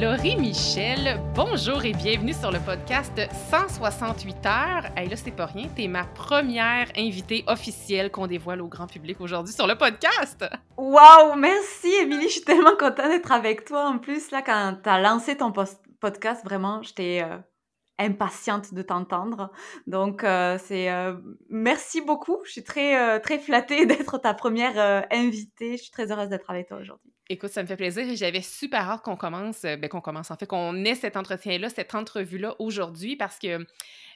Laurie Michel, bonjour et bienvenue sur le podcast 168 heures. Hey, là, c'est pas rien, t'es ma première invitée officielle qu'on dévoile au grand public aujourd'hui sur le podcast. Waouh, merci Émilie, je suis tellement contente d'être avec toi. En plus, là, quand t'as lancé ton podcast, vraiment, j'étais euh, impatiente de t'entendre. Donc, euh, c'est euh, merci beaucoup. Je suis très, très flattée d'être ta première invitée. Je suis très heureuse d'être avec toi aujourd'hui. Écoute, ça me fait plaisir et j'avais super hâte qu'on commence, euh, ben, qu'on commence en fait, qu'on ait cet entretien-là, cette entrevue-là aujourd'hui parce que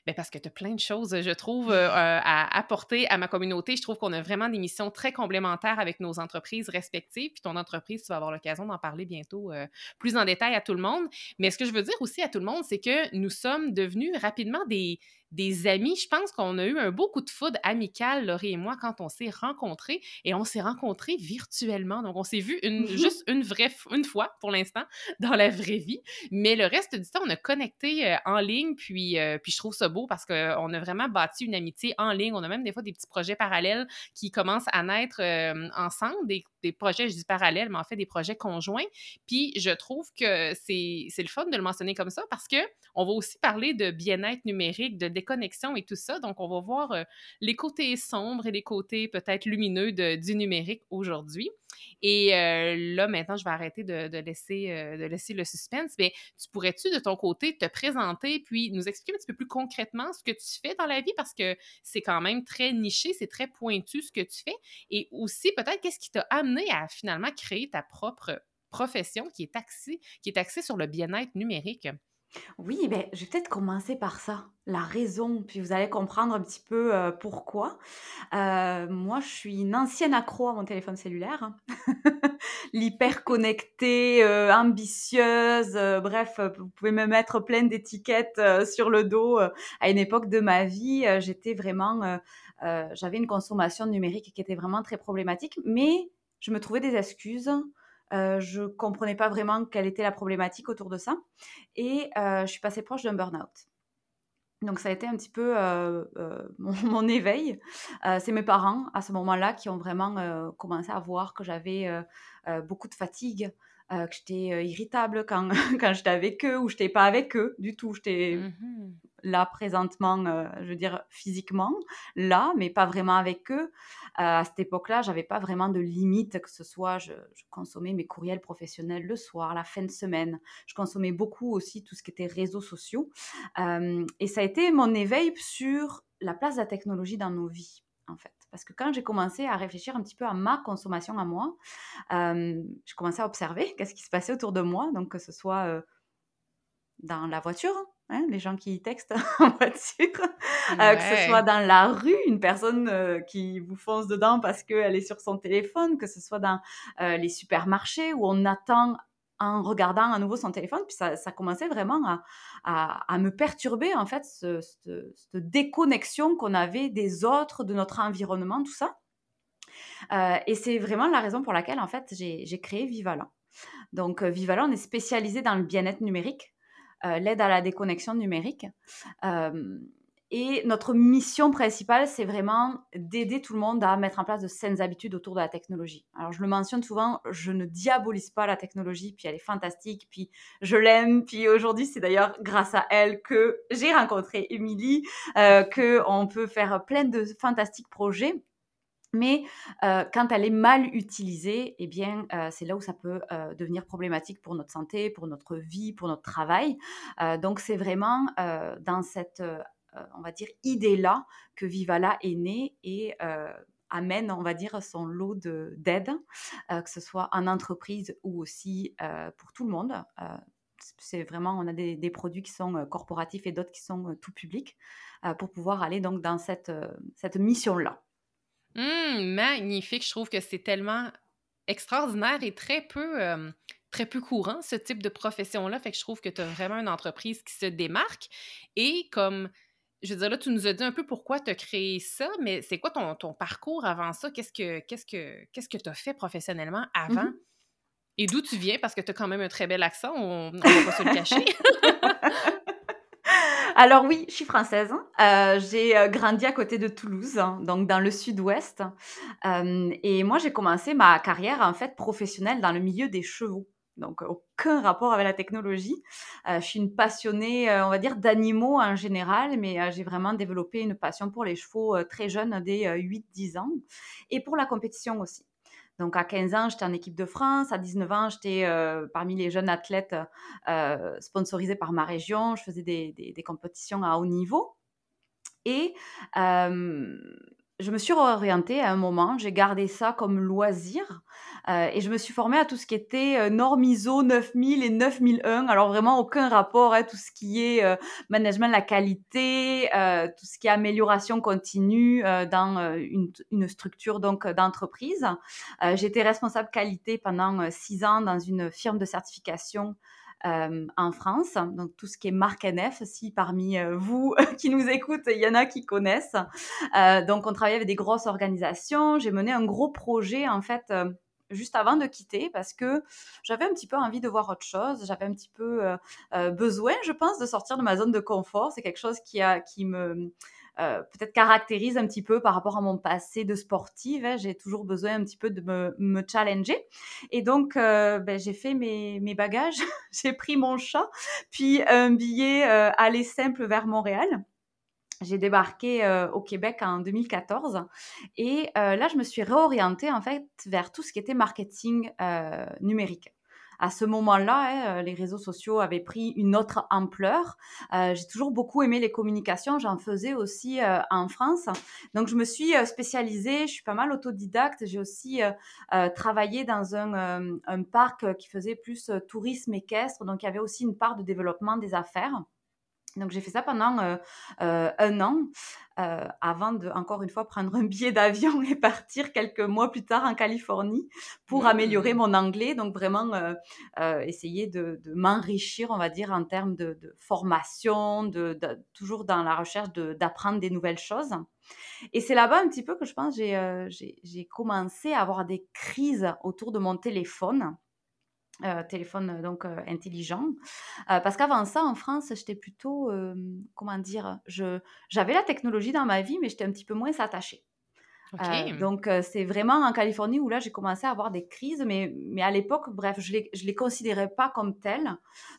ben parce que tu as plein de choses, je trouve, euh, à apporter à ma communauté. Je trouve qu'on a vraiment des missions très complémentaires avec nos entreprises respectives. Puis ton entreprise, tu vas avoir l'occasion d'en parler bientôt euh, plus en détail à tout le monde. Mais ce que je veux dire aussi à tout le monde, c'est que nous sommes devenus rapidement des, des amis. Je pense qu'on a eu un beau coup de foudre amical, Laurie et moi, quand on s'est rencontrés. Et on s'est rencontrés virtuellement. Donc, on s'est vu une, juste une vraie une fois pour l'instant dans la vraie vie. Mais le reste du temps, on a connecté euh, en ligne. Puis, euh, puis je trouve ça beau parce qu'on a vraiment bâti une amitié en ligne. On a même des fois des petits projets parallèles qui commencent à naître euh, ensemble, des, des, projets, je dis parallèles, mais en fait des projets conjoints. Puis je trouve que c'est le fun de le mentionner comme ça parce que on va aussi parler de bien-être numérique, de connexion et tout ça. Donc, on va voir euh, les côtés sombres et les côtés peut-être lumineux du numérique aujourd'hui. Et euh, là, maintenant, je vais arrêter de, laisser, euh, de laisser le suspense. Mais tu pourrais-tu, de ton côté, te présenter puis nous expliquer un petit peu plus concrètement ce que tu fais dans la vie? Parce que c'est quand même très niché, c'est très pointu ce que tu fais. Et aussi, peut-être, qu'est-ce qui t'a amené à finalement créer ta propre profession qui est axée, qui est axée sur le bien-être numérique? Oui, ben, je vais peut-être commencer par ça, la raison, puis vous allez comprendre un petit peu euh, pourquoi. Euh, moi, je suis une ancienne accro à mon téléphone cellulaire, hein. connectée, euh, ambitieuse, bref, vous pouvez me mettre plein d'étiquettes sur le dos. à une époque de ma vie, j'étais vraiment, j'avais une consommation numérique qui était vraiment très problématique, mais je me trouvais des excuses euh, je comprenais pas vraiment quelle était la problématique autour de ça. Et euh, je suis passée proche d'un burn-out. Donc ça a été un petit peu euh, mon, éveil. c'est mes parents à ce moment-là qui ont vraiment commencé à voir que j'avais beaucoup de fatigue, que j'étais irritable quand, quand j'étais avec eux ou j'étais pas avec eux du tout. J'étais mmh là présentement, euh, je veux dire physiquement, là, mais pas vraiment avec eux. Euh, à cette époque-là, j'avais pas vraiment de limite, que ce soit, je, consommais mes courriels professionnels le soir, la fin de semaine. Je consommais beaucoup aussi tout ce qui était réseaux sociaux. Euh, et ça a été mon éveil sur la place de la technologie dans nos vies, en fait. Parce que quand j'ai commencé à réfléchir un petit peu à ma consommation à moi, je commençais à observer qu'est-ce qui se passait autour de moi, donc que ce soit dans la voiture, Hein, les gens qui textent en voiture, euh, que ce soit dans la rue, une personne euh, qui vous fonce dedans parce qu'elle est sur son téléphone, que ce soit dans euh, les supermarchés où on attend en regardant à nouveau son téléphone. Puis ça, ça commençait vraiment à, à, me perturber, en fait, cette, déconnexion qu'on avait des autres, de notre environnement, tout ça. et c'est vraiment la raison pour laquelle, en fait, j'ai créé Vivalan. Donc, Vivalan, on est spécialisé dans le bien-être numérique. Euh, l'aide à la déconnexion numérique. Euh, et notre mission principale, c'est vraiment d'aider tout le monde à mettre en place de saines habitudes autour de la technologie. Alors, je le mentionne souvent, je ne diabolise pas la technologie, puis elle est fantastique, puis je l'aime, puis aujourd'hui, c'est d'ailleurs grâce à elle que j'ai rencontré Émilie, euh, qu'on peut faire plein de fantastiques projets. Mais quand elle est mal utilisée, eh bien, c'est là où ça peut devenir problématique pour notre santé, pour notre vie, pour notre travail. donc, c'est vraiment dans cette on va dire, idée-là que Vivala est né et amène, on va dire, son lot d'aide, que ce soit en entreprise ou aussi pour tout le monde. c'est vraiment, on a des, des, produits qui sont corporatifs et d'autres qui sont tout publics pour pouvoir aller donc dans cette, cette mission-là. Mmh, magnifique. Je trouve que c'est tellement extraordinaire et très peu, très peu courant, ce type de profession-là. Fait que je trouve que tu as vraiment une entreprise qui se démarque. Et comme, je veux dire, là, tu nous as dit un peu pourquoi tu as créé ça, mais c'est quoi ton, ton, parcours avant ça? Qu'est-ce que qu'est-ce que qu'est-ce que tu as fait professionnellement avant? Mmh et d'où tu viens? Parce que tu as quand même un très bel accent, on ne va pas se le cacher. Alors oui, je suis française. Euh, j'ai euh, grandi à côté de Toulouse, hein, donc dans le sud-ouest. Euh, et moi, j'ai commencé ma carrière en fait professionnelle dans le milieu des chevaux. Donc aucun rapport avec la technologie. je suis une passionnée, on va dire, d'animaux en général, mais j'ai vraiment développé une passion pour les chevaux très jeune, dès 8-10 ans, et pour la compétition aussi. Donc à 15 ans, j'étais en équipe de France. À 19 ans, j'étais euh, parmi les jeunes athlètes euh, sponsorisés par ma région. Je faisais des, compétitions à haut niveau. Et euh, je me suis réorientée à un moment, j'ai gardé ça comme loisir euh, et je me suis formée à tout ce qui était euh, norme ISO 9000 et 9001. Alors vraiment aucun rapport, hein, tout ce qui est euh, management de la qualité, tout ce qui est amélioration continue dans une, une, structure donc d'entreprise. J'étais responsable qualité pendant six ans dans une firme de certification euh, en France. Donc tout ce qui est marque NF, si parmi euh, vous qui nous écoutent, il y en a qui connaissent. Euh, donc on travaillait avec des grosses organisations. J'ai mené un gros projet en fait juste avant de quitter parce que j'avais un petit peu envie de voir autre chose. J'avais un petit peu besoin, je pense, de sortir de ma zone de confort. C'est quelque chose qui, a, qui me euh, peut-être caractérise un petit peu par rapport à mon passé de sportive. Hein. J'ai toujours besoin un petit peu de me, me challenger. Et donc, euh, ben, j'ai fait mes, mes bagages, j'ai pris mon chat, puis un billet euh, aller simple vers Montréal. J'ai débarqué au Québec en 2014 et là, je me suis réorientée en fait vers tout ce qui était marketing numérique à ce moment-là, hein, euh, les réseaux sociaux avaient pris une autre ampleur. Euh, j'ai toujours beaucoup aimé les communications, j'en faisais aussi euh, en France. Donc je me suis spécialisée, je suis pas mal autodidacte. J'ai aussi travaillé dans un, un, parc qui faisait plus tourisme équestre, donc il y avait aussi une part de développement des affaires. Donc j'ai fait ça pendant euh, euh, un an euh, avant de, encore une fois, prendre un billet d'avion et partir quelques mois plus tard en Californie pour améliorer mmh. mon anglais. Donc vraiment essayer de, m'enrichir, on va dire, en termes de, formation, de, toujours dans la recherche d'apprendre des nouvelles choses. Et c'est là-bas un petit peu que je pense j'ai commencé à avoir des crises autour de mon téléphone. Euh, téléphone euh, donc euh, intelligent. parce qu'avant ça, en France, j'étais plutôt, comment dire, je, j'avais la technologie dans ma vie, mais j'étais un petit peu moins attachée. donc c'est vraiment en Californie où là j'ai commencé à avoir des crises, mais, mais à l'époque, bref, je ne les, les considérais pas comme telles.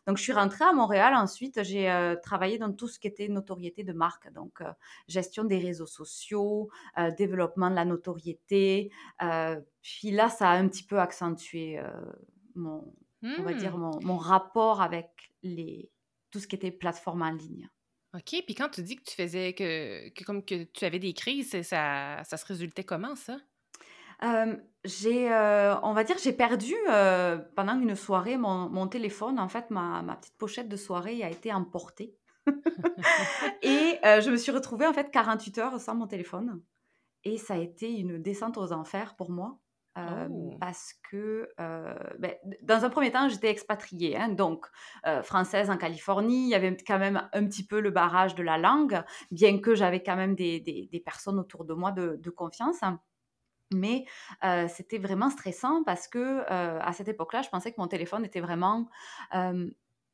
Donc je suis rentrée à Montréal ensuite, j'ai travaillé dans tout ce qui était notoriété de marque, donc gestion des réseaux sociaux, développement de la notoriété. puis là, ça a un petit peu accentué mon, on va dire mmh. mon, rapport avec les, tout ce qui était plateforme en ligne. OK. Puis quand tu dis que tu faisais que, que comme que tu avais des crises, ça, ça se résultait comment ça? j'ai, on va dire, j'ai perdu pendant une soirée mon, mon, téléphone. En fait, ma, ma, petite pochette de soirée a été emportée. et je me suis retrouvée en fait 48 heures sans mon téléphone. Et ça a été une descente aux enfers pour moi. Oh. parce que ben, dans un premier temps, j'étais expatriée, hein, donc française en Californie. Il y avait quand même un petit peu le barrage de la langue, bien que j'avais quand même des, des, personnes autour de moi de, de confiance. Mais c'était vraiment stressant parce que à cette époque-là, je pensais que mon téléphone était vraiment,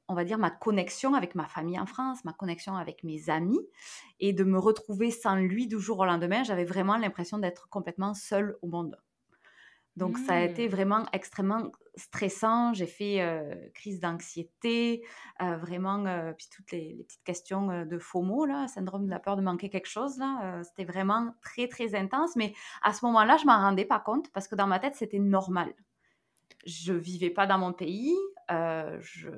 on va dire, ma connexion avec ma famille en France, ma connexion avec mes amis, et de me retrouver sans lui du jour au lendemain, j'avais vraiment l'impression d'être complètement seule au monde. Donc, ça a été mmh. vraiment extrêmement stressant. J'ai fait crise d'anxiété, vraiment, puis toutes les, petites questions de FOMO, là, syndrome de la peur de manquer quelque chose. Là, c'était vraiment très, très intense. Mais à ce moment-là, je m'en rendais pas compte parce que dans ma tête, c'était normal. Je vivais pas dans mon pays. je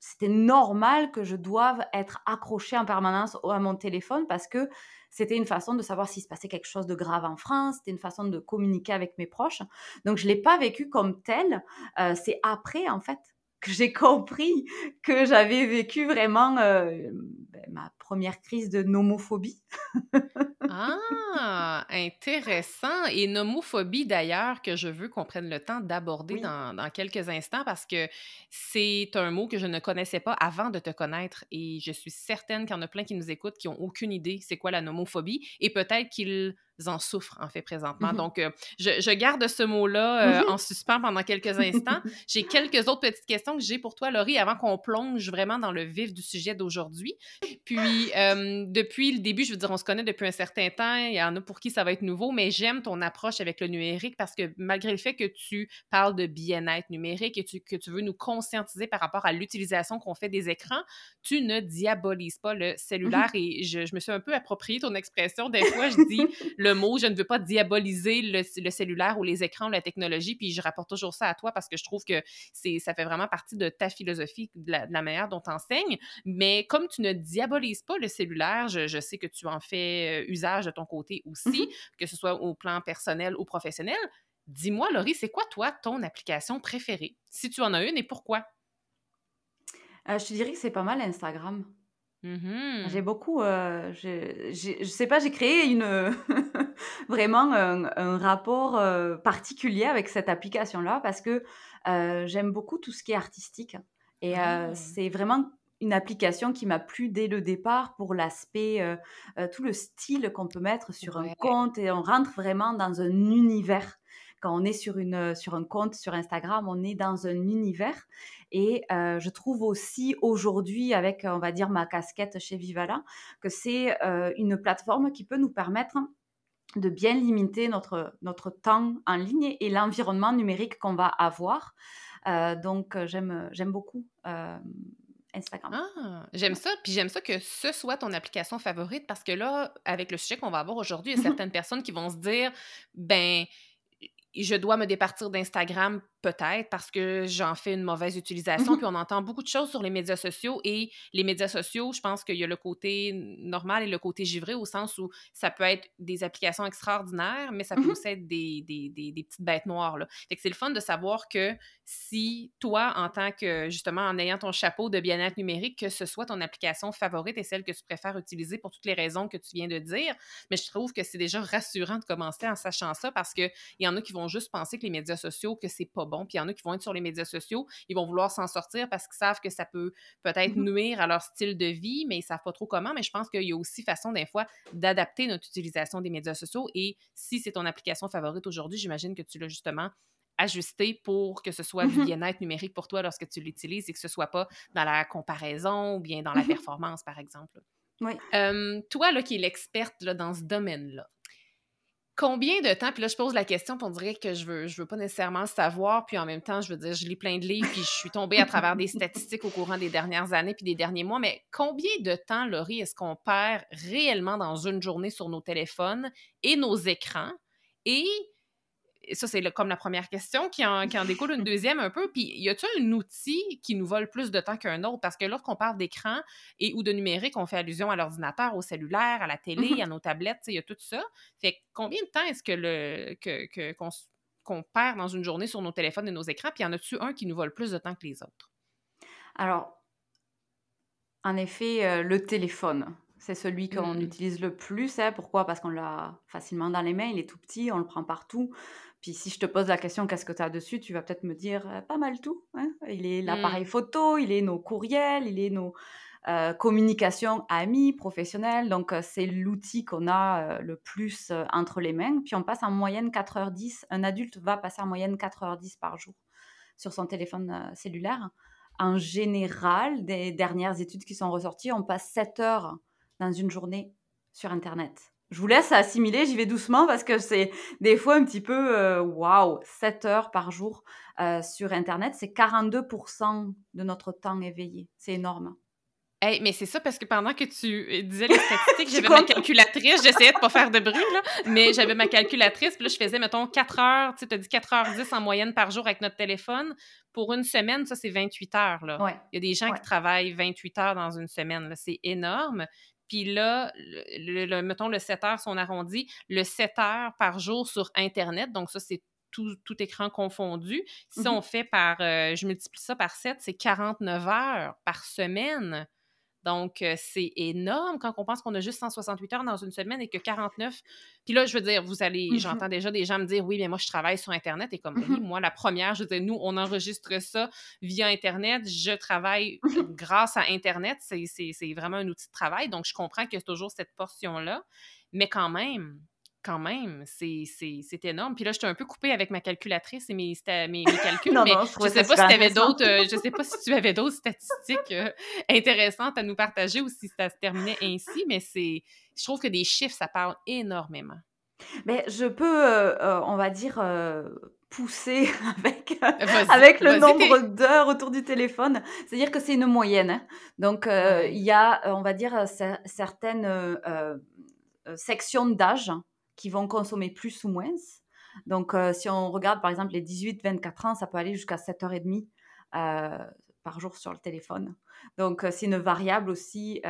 c'était normal que je doive être accrochée en permanence à mon téléphone parce que c'était une façon de savoir s'il se passait quelque chose de grave en France, c'était une façon de communiquer avec mes proches. Donc je ne l'ai pas vécu comme tel. Euh, c'est après, en fait, que j'ai compris que j'avais vécu vraiment euh, ben, ma première crise de nomophobie. ah, intéressant. Et nomophobie, d'ailleurs, que je veux qu'on prenne le temps d'aborder dans, dans, quelques instants parce que c'est un mot que je ne connaissais pas avant de te connaître et je suis certaine qu'il y en a plein qui nous écoutent qui n'ont aucune idée c'est quoi la nomophobie et peut-être qu'ils en souffrent, en fait, présentement. Mmh Donc, euh, je, garde ce mot-là euh, mmh en suspens pendant quelques instants. j'ai quelques autres petites questions que j'ai pour toi, Laurie, avant qu'on plonge vraiment dans le vif du sujet d'aujourd'hui. Puis, euh, depuis le début, je veux dire, on se connaît depuis un certain temps. Il y en a pour qui ça va être nouveau, mais j'aime ton approche avec le numérique parce que malgré le fait que tu parles de bien-être numérique et que tu veux nous conscientiser par rapport à l'utilisation qu'on fait des écrans, tu ne diabolises pas le mmh cellulaire. Et je, je me suis un peu approprié ton expression. Des fois, je dis le mot. Je ne veux pas diaboliser le, cellulaire ou les écrans ou la technologie. Puis je rapporte toujours ça à toi parce que je trouve que c'est, ça fait vraiment partie de ta philosophie, de la, manière dont tu enseignes. Mais comme tu ne diabolises pas le cellulaire, je, sais que tu en fais euh, usage de ton côté aussi, mm-hmm. que ce soit au plan personnel ou professionnel. Dis-moi, Laurie, c'est quoi, toi, ton application préférée? Si tu en as une et pourquoi? Euh, je te dirais que c'est pas mal Instagram. Mmh j'ai beaucoup, euh, je je sais pas, j'ai créé une, vraiment un rapport, euh, particulier avec cette application-là parce que, euh, j'aime beaucoup tout ce qui est artistique et Ah! c'est vraiment une application qui m'a plu dès le départ pour l'aspect, tout le style qu'on peut mettre sur un compte et on rentre vraiment dans un univers. Quand on est sur une, sur un compte sur Instagram, on est dans un univers et je trouve aussi aujourd'hui, avec, on va dire, ma casquette chez Vivala, que c'est une plateforme qui peut nous permettre de bien limiter notre, notre temps en ligne et l'environnement numérique qu'on va avoir. donc, j'aime, j'aime beaucoup. Instagram. Ah, j'aime ça. Puis j'aime ça que ce soit ton application favorite parce que là, avec le sujet qu'on va avoir aujourd'hui, il y a certaines personnes qui vont se dire ben, je dois me départir d'Instagram Peut-être parce que j'en fais une mauvaise utilisation. Puis on entend beaucoup de choses sur les médias sociaux et les médias sociaux, je pense qu'il y a le côté normal et le côté givré au sens où ça peut être des applications extraordinaires, mais ça peut aussi être des, des, des, petites bêtes noires. Là. Fait que c'est le fun de savoir que si toi, en tant que justement en ayant ton chapeau de bien-être numérique, que ce soit ton application favorite et celle que tu préfères utiliser pour toutes les raisons que tu viens de dire, mais je trouve que c'est déjà rassurant de commencer en sachant ça parce qu'il y en a qui vont juste penser que les médias sociaux, que c'est pas bon. Puis il y en a qui vont être sur les médias sociaux, ils vont vouloir s'en sortir parce qu'ils savent que ça peut peut-être mmh nuire à leur style de vie, mais ils savent pas trop comment. Mais je pense qu'il y a aussi façon, des fois, d'adapter notre utilisation des médias sociaux. Et si c'est ton application favorite aujourd'hui, j'imagine que tu l'as justement ajusté pour que ce soit du mmh bien-être numérique pour toi lorsque tu l'utilises et que ce soit pas dans la comparaison ou bien dans la mmh performance, par exemple. Oui. toi, là, qui es l'experte dans ce domaine-là, Combien de temps, puis là, je pose la question, pour dire que je veux, je veux pas nécessairement savoir, puis en même temps, je veux dire, je lis plein de livres, puis je suis tombée à travers des statistiques au courant des dernières années, puis des derniers mois, mais combien de temps, Laurie, est-ce qu'on perd réellement dans une journée sur nos téléphones et nos écrans? Et ça, c'est comme la première question qui en, qui en, découle une deuxième un peu. Puis, y a-t-il un outil qui nous vole plus de temps qu'un autre? Parce que lorsqu'on parle d'écran et ou de numérique, on fait allusion à l'ordinateur, au cellulaire, à la télé, mm-hmm. à nos tablettes, il y a tout ça. Fait combien de temps est-ce que le que, qu'on, perd dans une journée sur nos téléphones et nos écrans? Puis, y en a-tu un qui nous vole plus de temps que les autres? Alors, en effet, euh, le téléphone. C'est celui qu'on mmh. utilise le plus. Hein. Pourquoi? Parce qu'on l'a facilement dans les mains, il est tout petit, on le prend partout. Puis si je te pose la question, qu'est-ce que tu as dessus, tu vas peut-être me dire pas mal tout. Hein. Il est l'appareil mmh. photo, il est nos courriels, il est nos communications amis, professionnelles. Donc c'est l'outil qu'on a le plus entre les mains. Puis on passe en moyenne 4h10. Un adulte va passer en moyenne 4h10 par jour sur son téléphone cellulaire. En général, des dernières études qui sont ressorties, on passe 7 heures dans une journée sur Internet je vous laisse assimiler, j'y vais doucement parce que c'est des fois un petit peu, euh, waouh, 7 heures par jour euh, sur Internet, c'est 42% de notre temps éveillé. C'est énorme. Hey, mais c'est ça parce que pendant que tu euh, disais les statistiques, j'avais ma calculatrice, j'essayais de pas faire de bruit, là, mais j'avais ma calculatrice, puis là, je faisais, mettons, 4 heures, tu sais, as dit 4 heures 10 en moyenne par jour avec notre téléphone. Pour une semaine, ça, c'est 28 heures, là. Il y a des gens qui travaillent 28 heures dans une semaine, là. C'est énorme. Puis là, le, mettons, le 7 heures, si on arrondit, le 7 heures par jour sur Internet, donc ça, c'est tout, écran confondu. Si mm-hmm. on fait par, euh, je multiplie ça par 7, c'est 49 heures par semaine. Donc, c'est énorme quand on pense qu'on a juste 168 heures dans une semaine et que 49. Puis là, je veux dire, vous allez, mmh j'entends déjà des gens me dire, oui, mais moi, je travaille sur Internet. Et comme, oui, mmh moi, la première, je veux dire, nous, on enregistre ça via Internet. Je travaille mmh grâce à Internet. C'est vraiment un outil de travail. Donc, je comprends qu'il y a toujours cette portion-là. Mais quand même, quand même, c'est énorme. Puis là, j'étais un peu coupée avec ma calculatrice et mes, mes, calculs, mais je sais pas si tu avais d'autres, euh, je sais pas si tu avais d'autres statistiques euh, intéressantes à nous partager ou si ça se terminait ainsi, mais c'est, je trouve que des chiffres, ça parle énormément. Mais je peux, euh, on va dire, pousser avec, avec le nombre d'heures autour du téléphone. C'est-à-dire que c'est une moyenne. Hein. Donc, il y a, on va dire, certaines sections d'âge qui vont consommer plus ou moins. Donc, euh, si on regarde par exemple les 18-24 ans, ça peut aller jusqu'à 7h30 euh, par jour sur le téléphone. Donc, euh, c'est une variable aussi.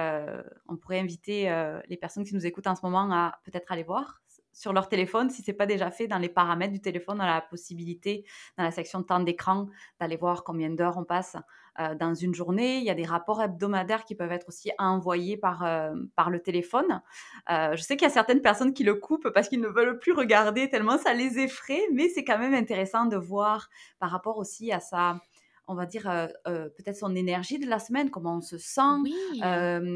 on pourrait inviter les personnes qui nous écoutent en ce moment à peut-être aller voir sur leur téléphone, si ce n'est pas déjà fait dans les paramètres du téléphone, on a la possibilité, dans la section temps d'écran, d'aller voir combien d'heures on passe euh, dans une journée. Il y a des rapports hebdomadaires qui peuvent être aussi envoyés par, euh, par le téléphone. Euh, je sais qu'il y a certaines personnes qui le coupent parce qu'ils ne veulent plus regarder tellement ça les effraie, mais c'est quand même intéressant de voir par rapport aussi à sa on va dire, peut-être son énergie de la semaine, comment on se sent,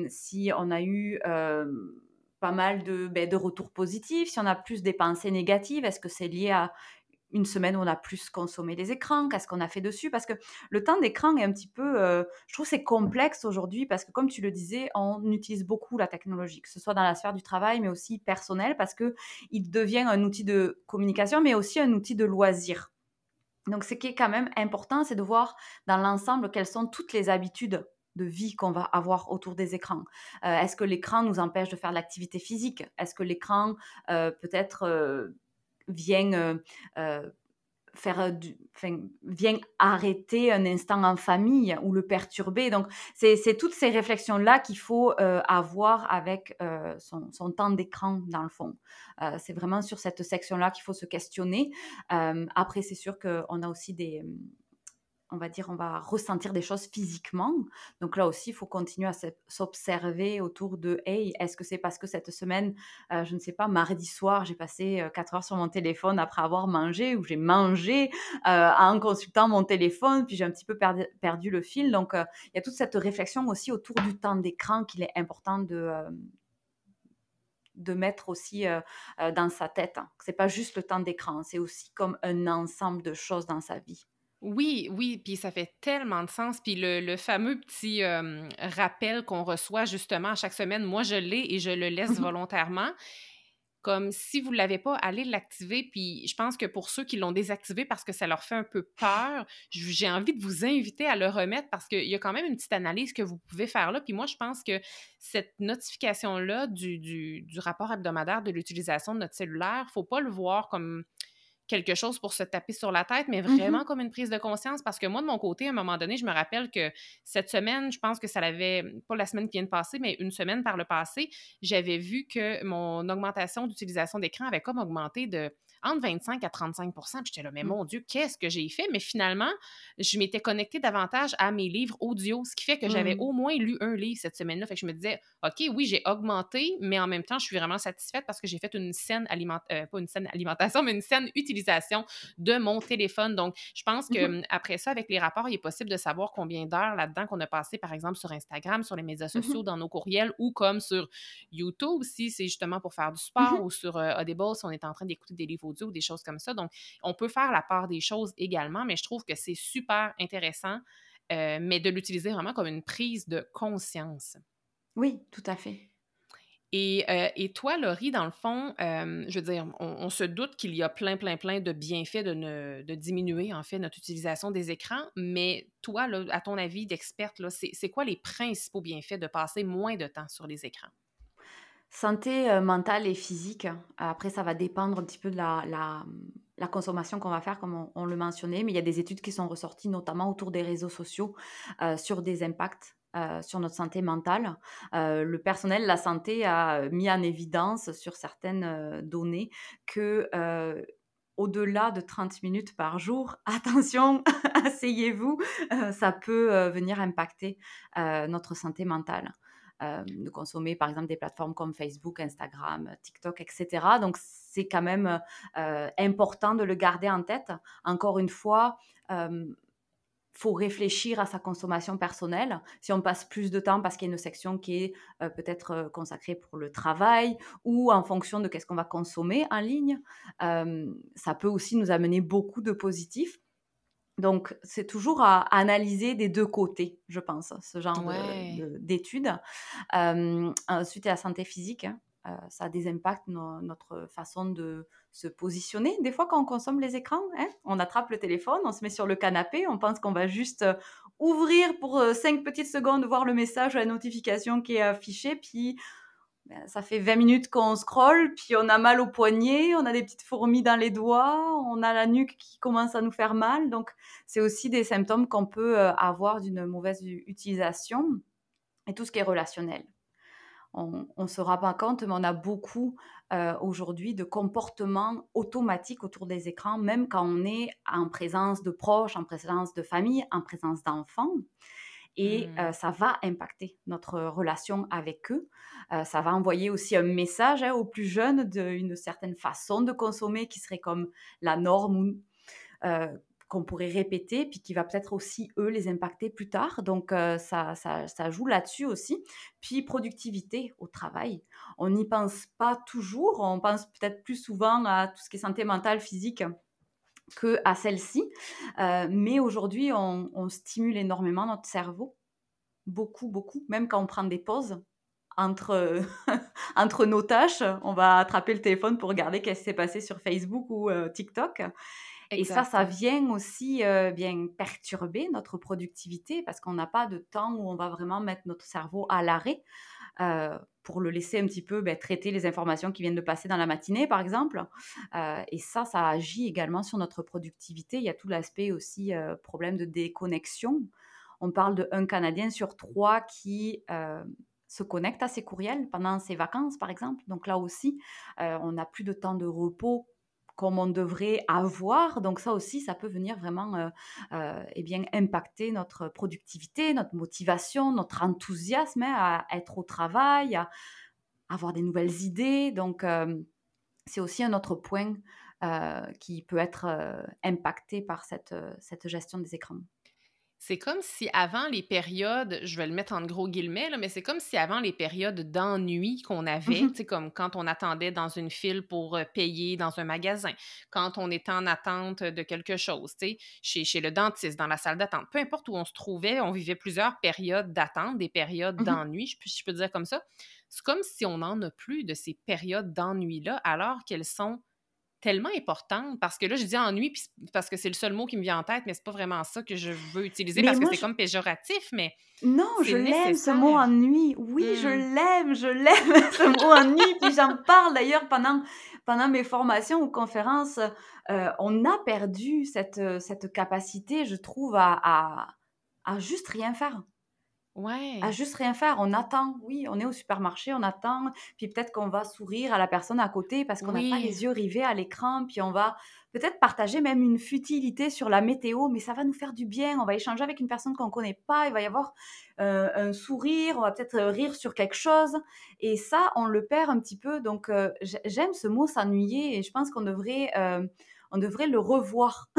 si on a eu pas mal de, ben, de retours positifs, si on a plus des pensées négatives, est-ce que c'est lié à une semaine où on a plus consommé les écrans, qu'est-ce qu'on a fait dessus? Parce que le temps d'écran est un petit peu, euh, je trouve c'est complexe aujourd'hui parce que comme tu le disais, on utilise beaucoup la technologie, que ce soit dans la sphère du travail mais aussi personnel parce que il devient un outil de communication mais aussi un outil de loisir. Donc ce qui est quand même important, c'est de voir dans l'ensemble quelles sont toutes les habitudes de vie qu'on va avoir autour des écrans. Euh, est-ce que l'écran nous empêche de faire de l'activité physique? Est-ce que l'écran euh, peut-être euh, faire du, vient arrêter un instant en famille ou le perturber. Donc, c'est toutes ces réflexions-là qu'il faut euh, avoir avec son, son, temps d'écran, dans le fond. c'est vraiment sur cette section-là qu'il faut se questionner. après, c'est sûr qu'on a aussi des, on va dire, on va ressentir des choses physiquement. Donc là aussi, il faut continuer à s'observer autour de, est-ce que c'est parce que cette semaine, euh, je ne sais pas, mardi soir, j'ai passé 4 euh, heures sur mon téléphone après avoir mangé, ou j'ai mangé euh, en consultant mon téléphone, puis j'ai un petit peu perdu, le fil. Donc, il y a toute cette réflexion aussi autour du temps d'écran qu'il est important de de mettre aussi dans sa tête. Hein. C'est pas juste le temps d'écran, c'est aussi comme un ensemble de choses dans sa vie. Oui, oui, puis ça fait tellement de sens. Puis le, fameux petit rappel qu'on reçoit justement à chaque semaine, moi je l'ai et je le laisse mmh volontairement. Comme si vous ne l'avez pas, allez l'activer. Puis je pense que pour ceux qui l'ont désactivé parce que ça leur fait un peu peur, j'ai envie de vous inviter à le remettre parce qu'il y a quand même une petite analyse que vous pouvez faire là. Puis moi, je pense que cette notification-là du, du, du rapport hebdomadaire de l'utilisation de notre cellulaire, il ne faut pas le voir comme quelque chose pour se taper sur la tête, mais mmh vraiment comme une prise de conscience parce que moi, de mon côté, à un moment donné, je me rappelle que cette semaine, je pense que ça l'avait, pas la semaine qui vient de passer, mais une semaine par le passé, j'avais vu que mon augmentation d'utilisation d'écran avait comme augmenté de entre 25 à 35 Puis j'étais là, mais mmh. mon Dieu, qu'est-ce que j'ai fait? Mais finalement, je m'étais connectée davantage à mes livres audio, ce qui fait que j'avais mmh. au moins lu un livre cette semaine-là. Fait que je me disais, OK, oui, j'ai augmenté, mais en même temps, je suis vraiment satisfaite parce que j'ai fait une saine alimentation, euh, pas une saine alimentation, mais une saine utilisation de mon téléphone. Donc, je pense que mmh après ça, avec les rapports, il est possible de savoir combien d'heures là-dedans qu'on a passé, par exemple, sur Instagram, sur les médias sociaux, dans nos courriels ou comme sur YouTube, si c'est justement pour faire du sport ou sur euh, Audible, si on est en train d'écouter des livres ou des choses comme ça. Donc, on peut faire la part des choses également, mais je trouve que c'est super intéressant, euh, mais de l'utiliser vraiment comme une prise de conscience. Oui, tout à fait. Et, euh, et toi, Laurie, dans le fond, euh, je veux dire, on, se doute qu'il y a plein, plein, plein de bienfaits de, diminuer, en fait, notre utilisation des écrans. Mais toi, à ton avis d'experte, c'est quoi les principaux bienfaits de passer moins de temps sur les écrans? Santé, heu, mentale et physique. Après ça va dépendre un petit peu de la consommation qu'on va faire comme on on le mentionnait, mais il y a des études qui sont ressorties notamment autour des réseaux sociaux, sur des impacts, heu, sur notre santé mentale. Heu, le personnel de la santé a, mis en évidence sur certaines, données que, au-delà de 30 minutes par jour, attention, asseyez-vous, ça peut, venir impacter, notre santé mentale euh, de consommer par exemple des plateformes comme Facebook, Instagram, TikTok, etc. Donc c'est quand même euh, important de le garder en tête. Encore une fois, euh, faut réfléchir à sa consommation personnelle. Si on passe plus de temps parce qu'il y a une section qui est euh, peut-être euh, consacrée pour le travail ou en fonction de qu'est-ce qu'on va consommer en ligne, euh, ça peut aussi nous amener beaucoup de positifs. Donc, c'est toujours à analyser des 2 côtés, je pense, ce genre Ouais. de d'études. Ensuite, il y a la santé physique, hein. Heu, ça a des impacts no notre façon de se positionner. Des fois, quand on consomme les écrans, hein, on attrape le téléphone, on se met sur le canapé, on pense qu'on va juste, heu, ouvrir pour, heu, 5 petites secondes, voir le message ou la notification qui est affichée, puis ben, ça fait 20 minutes qu'on scrolle, puis on a mal aux poignets, on a des petites fourmis dans les doigts, on a la nuque qui commence à nous faire mal. Donc, c'est aussi des symptômes qu'on peut euh, avoir d'une mauvaise utilisation et tout ce qui est relationnel. On ne se rend pas compte, mais on a beaucoup euh, aujourd'hui de comportements automatiques autour des écrans, même quand on est en présence de proches, en présence de famille, en présence d'enfants et Mmh. heu, ça va impacter notre relation avec eux. Heu, ça va envoyer aussi un message, hein, aux plus jeunes d'une certaine façon de consommer qui serait comme la norme qu'on pourrait répéter, puis qui va peut-être aussi, eux, les impacter plus tard. Donc heu, ça ça ça joue là-dessus aussi. Puis productivité au travail. On n'y pense pas toujours, on pense peut-être plus souvent à tout ce qui est santé mentale, physique que à celle-ci. Heu, mais aujourd'hui, on stimule énormément notre cerveau Beaucoup, beaucoup, même quand on prend des pauses entre, entre nos tâches, on va attraper le téléphone pour regarder qu'est-ce qui s'est passé sur Facebook ou, heu, TikTok et ça, ça vient aussi, heu, bien perturber notre productivité parce qu'on n'a pas de temps où on va vraiment mettre notre cerveau à l'arrêt, heu, pour le laisser un petit peu, beh, traiter les informations qui viennent de passer dans la matinée, par exemple, heu et ça, ça agit également sur notre productivité. Il y a tout l'aspect aussi, problème de déconnexion. On parle de un Canadien sur 3 qui, se connecte à ses courriels pendant ses vacances, par exemple. Donc là aussi, on n'a plus de temps de repos comme on devrait avoir. Donc ça aussi, ça peut venir vraiment, heu heu et bien impacter notre productivité, notre motivation, notre enthousiasme, hein, à être au travail, à avoir des nouvelles idées. Donc hem, c'est aussi un autre point, qui peut être, impacté par cette gestion des écrans. C'est comme si avant les périodes, je vais le mettre en gros guillemets, là, mais c'est comme si avant les périodes d'ennui qu'on avait, sais, comme quand on attendait dans une file pour payer dans un magasin, quand on était en attente de quelque chose, chez, chez le dentiste, dans la salle d'attente, peu importe où on se trouvait, on vivait plusieurs périodes d'attente, des périodes Mmh mh. d'ennui, je, je peux dire comme ça. C'est comme si on n'en a plus de ces périodes d'ennui-là, alors qu'elles sont Tellement importante parce que là, je dis ennui parce que c'est le seul mot qui me vient en tête, mais c'est pas vraiment ça que je veux utiliser Mais parce que c'est je comme péjoratif, mais non, je l'aime ce mot ennui. Oui, je Mmh. l'aime, je l'aime ce mot ennui, puis j'en parle d'ailleurs pendant pendant mes formations ou conférences. Heu, on a perdu cette, cette capacité, je trouve, à à à juste rien faire. À Ouais. juste rien faire, on attend. Oui, on est au supermarché, on attend, puis peut-être qu'on va sourire à la personne à côté parce qu'on n'a pas les yeux rivés à l'écran, puis on va peut-être partager même une futilité sur la météo, mais ça va nous faire du bien. On va échanger avec une personne qu'on connaît pas, il va y avoir, un sourire, on va peut-être, rire sur quelque chose et ça, on le perd un petit peu donc j'aime ce mot «s'ennuyer» et je pense qu'on devrait, on devrait le revoir.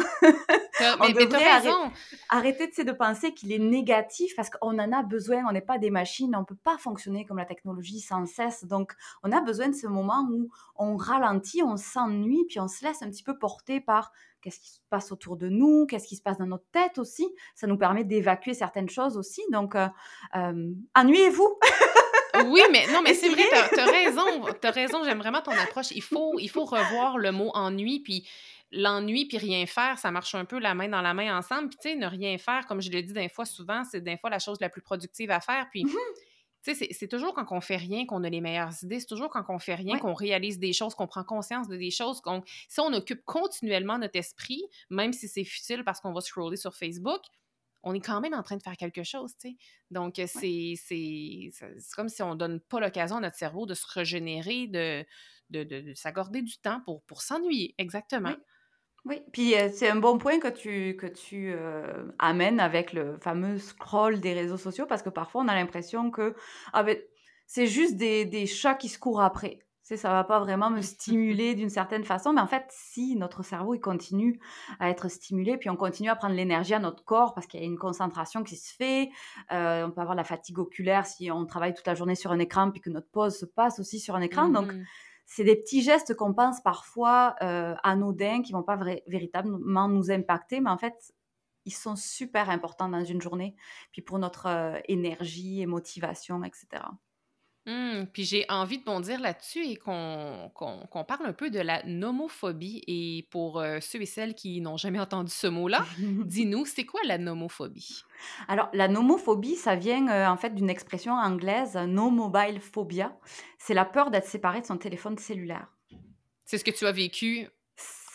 On mais mais devrait arrêter. Arrêter, de penser qu'il est négatif parce qu'on en a besoin, on n'est pas des machines, on ne peut pas fonctionner comme la technologie sans cesse. Donc, on a besoin de ce moment où on ralentit, on s'ennuie, puis on se laisse un petit peu porter par qu'est-ce qui se passe autour de nous, qu'est-ce qui se passe dans notre tête aussi. Ça nous permet d'évacuer certaines choses aussi. Donc, heu, hem, ennuyez-vous! Oui, mais non, mais c'est vrai, tu as, raison. Tu as raison, j'aime vraiment ton approche. Il faut, il faut revoir le mot ennui, puis l'ennui puis rien faire, ça marche un peu la main dans la main ensemble. Puis tu sais, ne rien faire, comme je l'ai dit d'un fois souvent, c'est d'un fois la chose la plus productive à faire. Puis mm-hmm. tu sais, c'est toujours quand on fait rien qu'on a les meilleures idées. C'est toujours quand on fait rien qu'on réalise des choses, qu'on prend conscience de des choses. qu'on si on occupe continuellement notre esprit, même si c'est futile parce qu'on va scroller sur Facebook, on est quand même en train de faire quelque chose, tu sais. Donc, c'est c'est comme si on donne pas l'occasion à notre cerveau de se régénérer, de, de, de, s'accorder du temps pour, pour s'ennuyer, exactement. Oui, puis c'est un bon point que tu, que tu amènes avec le fameux scroll des réseaux sociaux parce que parfois on a l'impression que ah ben, c'est juste des, des chats qui se courent après. C'est, ça va pas vraiment me stimuler d'une certaine façon, mais en fait, si notre cerveau il continue à être stimulé, puis on continue à prendre l'énergie à notre corps parce qu'il y a une concentration qui se fait, on peut avoir la fatigue oculaire si on travaille toute la journée sur un écran, puis que notre pause se passe aussi sur un écran. Donc, mmh c'est des petits gestes qu'on pense parfois euh, anodins, qui vont pas véritablement nous impacter, mais en fait, ils sont super importants dans une journée, puis pour notre euh, énergie et motivation, etc. Mmh, puis j'ai envie de bondir là-dessus et qu'on parle un peu de la nomophobie. Et pour euh, ceux et celles qui n'ont jamais entendu ce mot-là, dis-nous, c'est quoi la nomophobie? Alors, la nomophobie, ça vient euh, en fait d'une expression anglaise, no mobile phobia. C'est la peur d'être séparé de son téléphone cellulaire. C'est ce que tu as vécu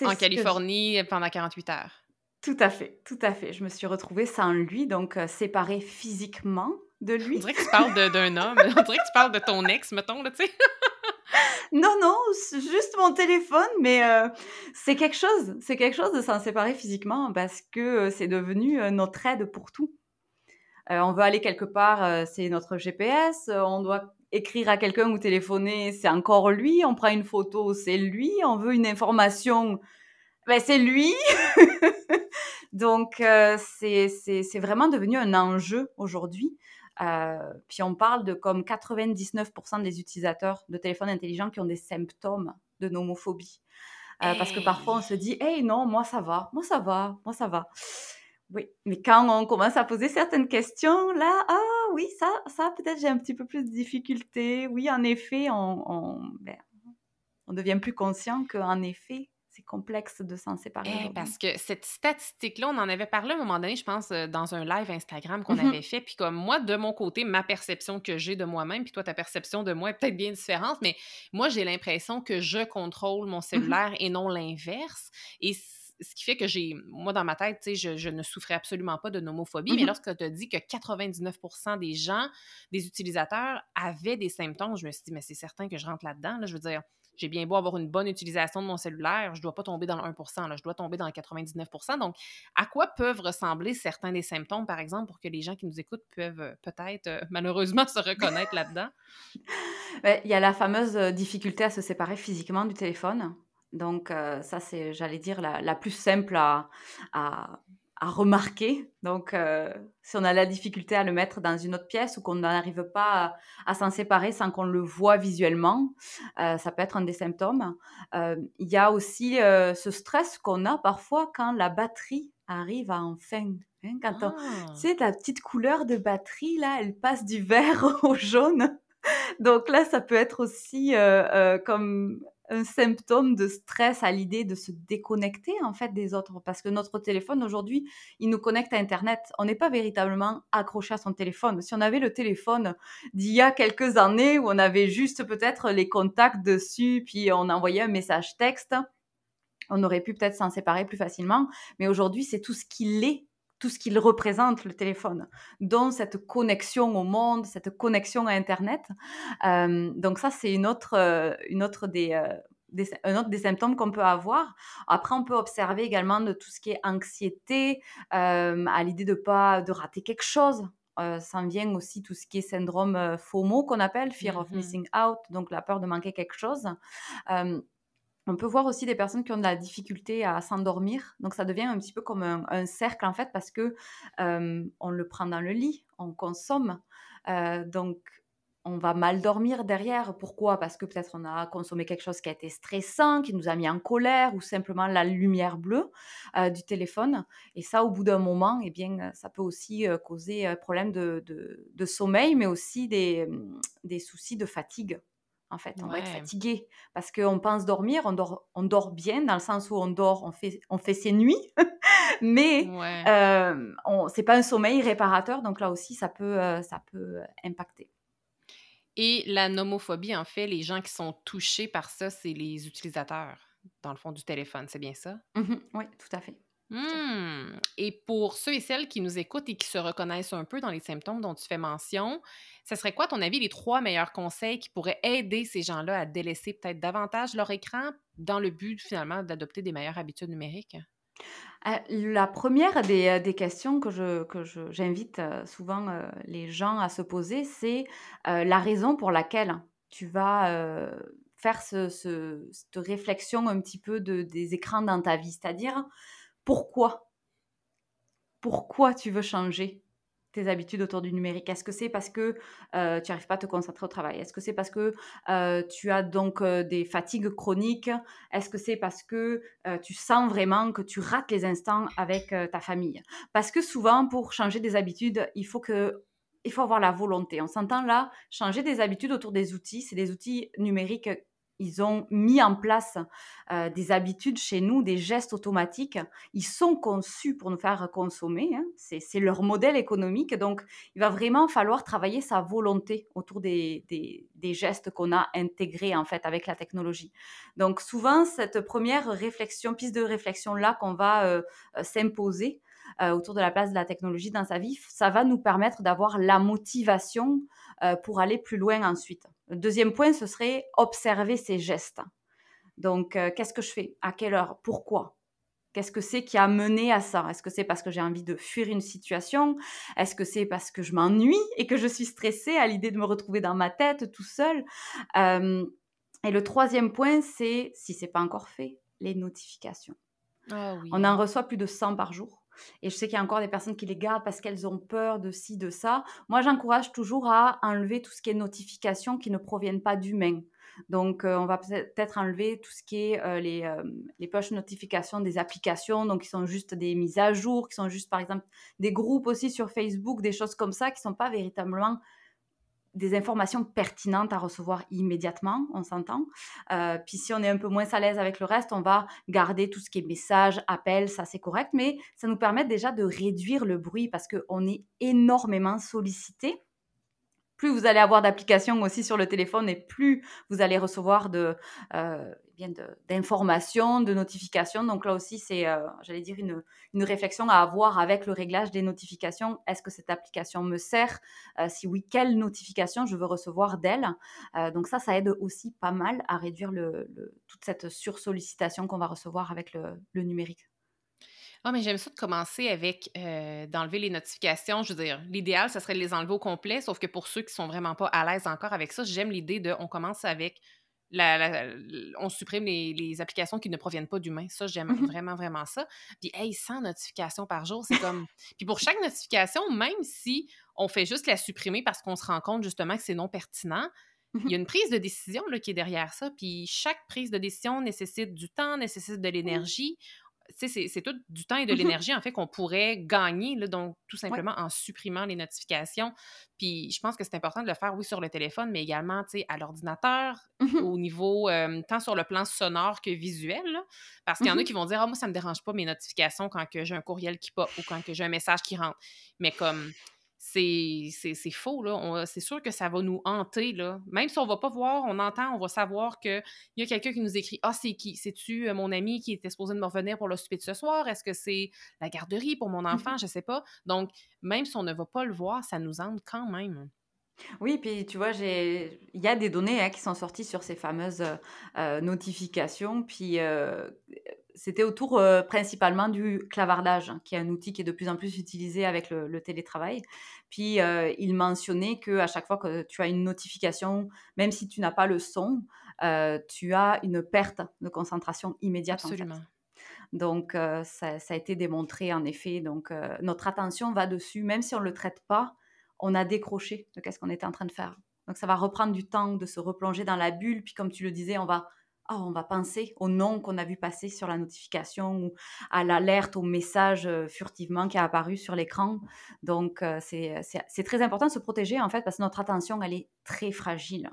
en Californie pendant 48 heures. Tout à fait, tout à fait. Je me suis retrouvée sans lui, donc euh, séparée physiquement de lui. On dirait que tu parles d'un homme. On dirait que tu parles de ton ex, mettons, là, tu sais. non, non, c'est juste mon téléphone, mais euh, c'est quelque chose. C'est quelque chose de s'en séparer physiquement parce que euh, c'est devenu euh, notre aide pour tout. on veut aller quelque part, c'est notre GPS. on doit écrire à quelqu'un ou téléphoner, c'est encore lui. On prend une photo, c'est lui. On veut une information, ben, c'est lui. Donc, c'est vraiment devenu un enjeu aujourd'hui. Euh, puis on parle de comme 99% des utilisateurs de téléphones intelligents qui ont des symptômes de nomophobie. Euh, parce que parfois on se dit, hey non, moi ça va, moi ça va, moi ça va. Oui, mais quand on commence à poser certaines questions, là, ah oui, ça, ça peut-être j'ai un petit peu plus de difficultés. Oui, en effet, on, on, ben, on devient plus conscient qu'en effet, complexe de s'en séparer. Eh, parce que cette statistique-là, on en avait parlé à un moment donné, je pense, euh, dans un live Instagram qu'on mmh avait fait. Puis comme moi, de mon côté, ma perception que j'ai de moi-même, puis toi, ta perception de moi est peut-être bien différente, mais moi, j'ai l'impression que je contrôle mon mmh cellulaire et non l'inverse. Et ce qui fait que j'ai, moi, dans ma tête, je, je ne souffrais absolument pas de nomophobie, mais mmh lorsque tu as dit que 99 des gens, des utilisateurs, avaient des symptômes, je me suis dit, mais c'est certain que je rentre là-dedans. Là, je veux dire, j'ai bien beau avoir une bonne utilisation de mon cellulaire, je ne dois pas tomber dans le 1 là, je dois tomber dans le 99 Donc, à quoi peuvent ressembler certains des symptômes, par exemple, pour que les gens qui nous écoutent peuvent euh, peut-être, euh, malheureusement, se reconnaître là-dedans? Ben, il y a la fameuse euh, difficulté à se séparer physiquement du téléphone. Donc, ça, c'est, j'allais dire, la, plus simple à, à remarquer. Donc, euh, si on a la difficulté à le mettre dans une autre pièce ou qu'on n'arrive pas à, s'en séparer sans qu'on le voit visuellement, euh, ça peut être un des symptômes. Euh, il y a aussi ce stress qu'on a parfois quand la batterie arrive à en fin. Hein, quand ah. tu sais, la petite couleur de batterie, là, elle passe du vert au jaune. Donc là, ça peut être aussi comme un symptôme de stress à l'idée de se déconnecter en fait des autres. Parce que notre téléphone aujourd'hui il nous connecte à internet. On n'est pas véritablement accroché à son téléphone. Si on avait le téléphone d'il y a quelques années où on avait juste peut-être les contacts dessus puis on envoyait un message texte on aurait pu peut-être s'en séparer plus facilement. Mais aujourd'hui c'est tout ce qu'il est tout ce qu'il représente, le téléphone, dont cette connexion au monde, cette connexion à Internet. Euh, donc ça, c'est une autre, euh, une autre des, euh, des, un autre des symptômes qu'on peut avoir. Après, on peut observer également de tout ce qui est anxiété, à l'idée de pas de rater quelque chose. ça en vient aussi tout ce qui est syndrome FOMO qu'on appelle, Fear of mmh Missing Out, donc la peur de manquer quelque chose. On peut voir aussi des personnes qui ont de la difficulté à s'endormir. Donc, ça devient un petit peu comme un, cercle, en fait, parce que on le prend dans le lit, on consomme. donc, on va mal dormir derrière. Pourquoi? Parce que peut-être on a consommé quelque chose qui a été stressant, qui nous a mis en colère ou simplement la lumière bleue euh, du téléphone. Et ça, au bout d'un moment, eh bien, euh, ça peut aussi euh, causer un problème de, sommeil, mais aussi des soucis de fatigue. En fait, on va être fatigué parce qu'on pense dormir, on dort, on dort bien dans le sens où on dort, on fait, on fait ses nuits, mais Ouais. euh, c'est pas un sommeil réparateur. Donc là aussi, ça peut, ça peut impacter. Et la nomophobie, en fait, les gens qui sont touchés par ça, c'est les utilisateurs, dans le fond, du téléphone, c'est bien ça? Mmh oui, tout à fait. Mmh. Et pour ceux et celles qui nous écoutent et qui se reconnaissent un peu dans les symptômes dont tu fais mention, ce serait quoi, à ton avis, les trois meilleurs conseils qui pourraient aider ces gens-là à délaisser peut-être davantage leur écran dans le but, finalement, d'adopter des meilleures habitudes numériques? Euh, la première des, euh, des questions que je que je j'invite, heu, souvent, les gens à se poser, c'est, la raison pour laquelle tu vas, faire ce cette réflexion un petit peu de des écrans dans ta vie. C'est-à-dire, pourquoi? Pourquoi tu veux changer? tes habitudes autour du numérique? Est-ce que c'est parce que, heu, tu n'arrives pas à te concentrer au travail? Est-ce que c'est parce que, heu, tu as donc, heu, des fatigues chroniques? Est-ce que c'est parce que, tu sens vraiment que tu rates les instants avec, ta famille? Parce que souvent pour changer des habitudes, il faut que il faut avoir la volonté. On s'entend là, changer des habitudes autour des outils, c'est des outils numériques ils ont mis en place euh, des habitudes chez nous, des gestes automatiques. Ils sont conçus pour nous faire consommer. Hein. C'est leur modèle économique. Donc, il va vraiment falloir travailler sa volonté autour des, gestes qu'on a intégrés en fait avec la technologie. Donc, souvent, cette première réflexion, piste de réflexion là qu'on va euh s'imposer, euh, autour de la place de la technologie dans sa vie, ça va nous permettre d'avoir la motivation euh, pour aller plus loin ensuite. Le deuxième point, ce serait observer ses gestes. Donc, euh, qu'est-ce que je fais? À quelle heure? Pourquoi? Qu'est-ce que c'est qui a mené à ça? Est-ce que c'est parce que j'ai envie de fuir une situation? Est-ce que c'est parce que je m'ennuie et que je suis stressée à l'idée de me retrouver dans ma tête tout seul? Euh, Et le troisième point, c'est, si c'est pas encore fait, les notifications. Ah oui. On en reçoit plus de 100 par jour. Et je sais qu'il y a encore des personnes qui les gardent parce qu'elles ont peur de ci, de ça. Moi, j'encourage toujours à enlever tout ce qui est notifications qui ne proviennent pas d'humains. Donc, euh, on va peut-être enlever tout ce qui est euh, les, euh, les notifications des applications, donc qui sont juste des mises à jour, qui sont juste, par exemple, des groupes aussi sur Facebook, des choses comme ça, qui ne sont pas véritablement des informations pertinentes à recevoir immédiatement, on s'entend. Euh, puis si on est un peu moins à l'aise avec le reste, on va garder tout ce qui est messages, appels, ça c'est correct, mais ça nous permet déjà de réduire le bruit parce qu'on est énormément sollicité plus vous allez avoir d'applications aussi sur le téléphone et plus vous allez recevoir de, euh, d'informations, de, notifications. Donc là aussi, c'est, euh, j'allais dire, une, réflexion à avoir avec le réglage des notifications. Est-ce que cette application me sert? Euh, Si oui, quelle notification je veux recevoir d'elle? Donc ça, ça aide aussi pas mal à réduire toute cette sursollicitation qu'on va recevoir avec le numérique. Ah, mais j'aime ça de commencer avec d'enlever les notifications. Je veux dire, l'idéal, ça serait de les enlever au complet, sauf que pour ceux qui sont vraiment pas à l'aise encore avec ça, j'aime l'idée de on commence avec la, on supprime les, applications qui ne proviennent pas d'humains. Ça, j'aime mmh vraiment, vraiment ça. Puis, hey, 100 notifications par jour, c'est comme. Puis pour chaque notification, même si on fait juste la supprimer parce qu'on se rend compte justement que c'est non pertinent, mmh il y a une prise de décision là, qui est derrière ça. Puis chaque prise de décision nécessite du temps, nécessite de l'énergie c'est tout du temps et de mmh l'énergie, en fait, qu'on pourrait gagner, là, donc tout simplement en supprimant les notifications. Puis je pense que c'est important de le faire, oui, sur le téléphone, mais également, tu sais, à l'ordinateur, mmh au niveau, tant sur le plan sonore que visuel, parce qu'il y en a mmh qui vont dire, ah, moi, ça me dérange pas mes notifications quand j'ai un courriel qui pop ou quand j'ai un message qui rentre. Mais comme c'est faux, là. C'est sûr que ça va nous hanter, là. Même si on va pas voir, on entend, on va savoir qu'il y a quelqu'un qui nous écrit Ah, c'est qui? C'est-tu euh, mon ami qui était supposé de me revenir pour le souper de ce soir? Est-ce que c'est la garderie pour mon mmh enfant? Je sais pas. Donc, même si on ne va pas le voir, ça nous hante quand même. Oui, puis tu vois, il y a des données hein, qui sont sorties sur ces fameuses euh, notifications. Puis euh, c'était autour euh, principalement du clavardage, qui est un outil qui est de plus en plus utilisé avec le, télétravail. Puis il mentionnait que à chaque fois que tu as une notification, même si tu n'as pas le son, tu as une perte de concentration immédiate. Absolument. Donc, ça, ça, a été démontré en effet. Donc, notre attention va dessus, même si on ne le traite pas on a décroché de ce qu'on était en train de faire. Donc ça va reprendre du temps de se replonger dans la bulle. Puis comme tu le disais, on va, oh, on va penser au nom qu'on a vu passer sur la notification ou à l'alerte, au message euh, furtivement qui a apparu sur l'écran. Donc euh, c'est c'est très important de se protéger en fait parce que notre attention, elle est très fragile.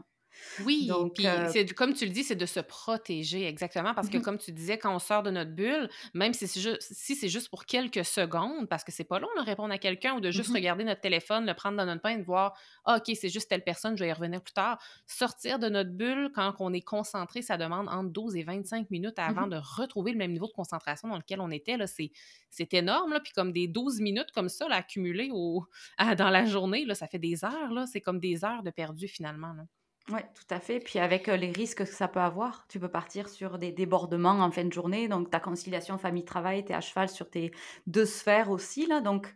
Oui, Donc, puis euh, c'est comme tu le dis, c'est de se protéger exactement parce que mhm, comme tu disais, quand on sort de notre bulle, même si c'est juste, si c'est juste pour quelques secondes, parce que c'est pas long de répondre à quelqu'un ou de juste mhm, regarder notre téléphone, le prendre dans notre main et de voir, ah, ok, c'est juste telle personne, je vais y revenir plus tard. Sortir de notre bulle quand on est concentré, ça demande entre 12 et 25 minutes avant mhm. de retrouver le même niveau de concentration dans lequel on était. Là, c'est, c'est énorme. Là, puis comme des 12 minutes comme ça, là, accumulées au, à- dans la journée, là, ça fait des heures. Là, c'est comme des heures de perdu finalement. là. Ouais, tout à fait. Puis avec, les risques que ça peut avoir, tu peux partir sur des débordements en fin de journée, donc ta conciliation famille-travail, tu es à cheval sur tes 2 sphères aussi là, donc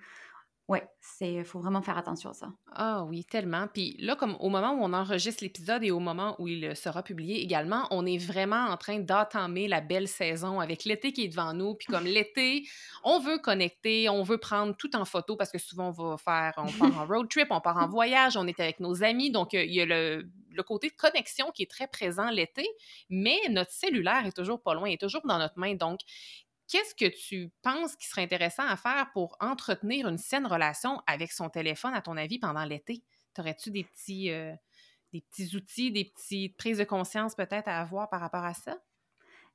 ouais, c'est faut vraiment faire attention à ça. Ah oui, tellement. Puis là, comme au moment où on enregistre l'épisode et au moment où il euh, sera publié également, on est vraiment en train d'entamer la belle saison avec l'été qui est devant nous. Puis comme l'été, on veut connecter, on veut prendre tout en photo parce que souvent on va faire, on part en road trip, on part en voyage, on est avec nos amis. Donc il y a le, le côté de connexion qui est très présent l'été, mais notre cellulaire est toujours pas loin, est toujours dans notre main. Donc Qu'est-ce que tu penses qui serait intéressant à faire pour entretenir une saine relation avec son téléphone, à ton avis, pendant l'été? T'aurais-tu des petits, euh, des petits outils, des petites prises de conscience peut-être à avoir par rapport à ça?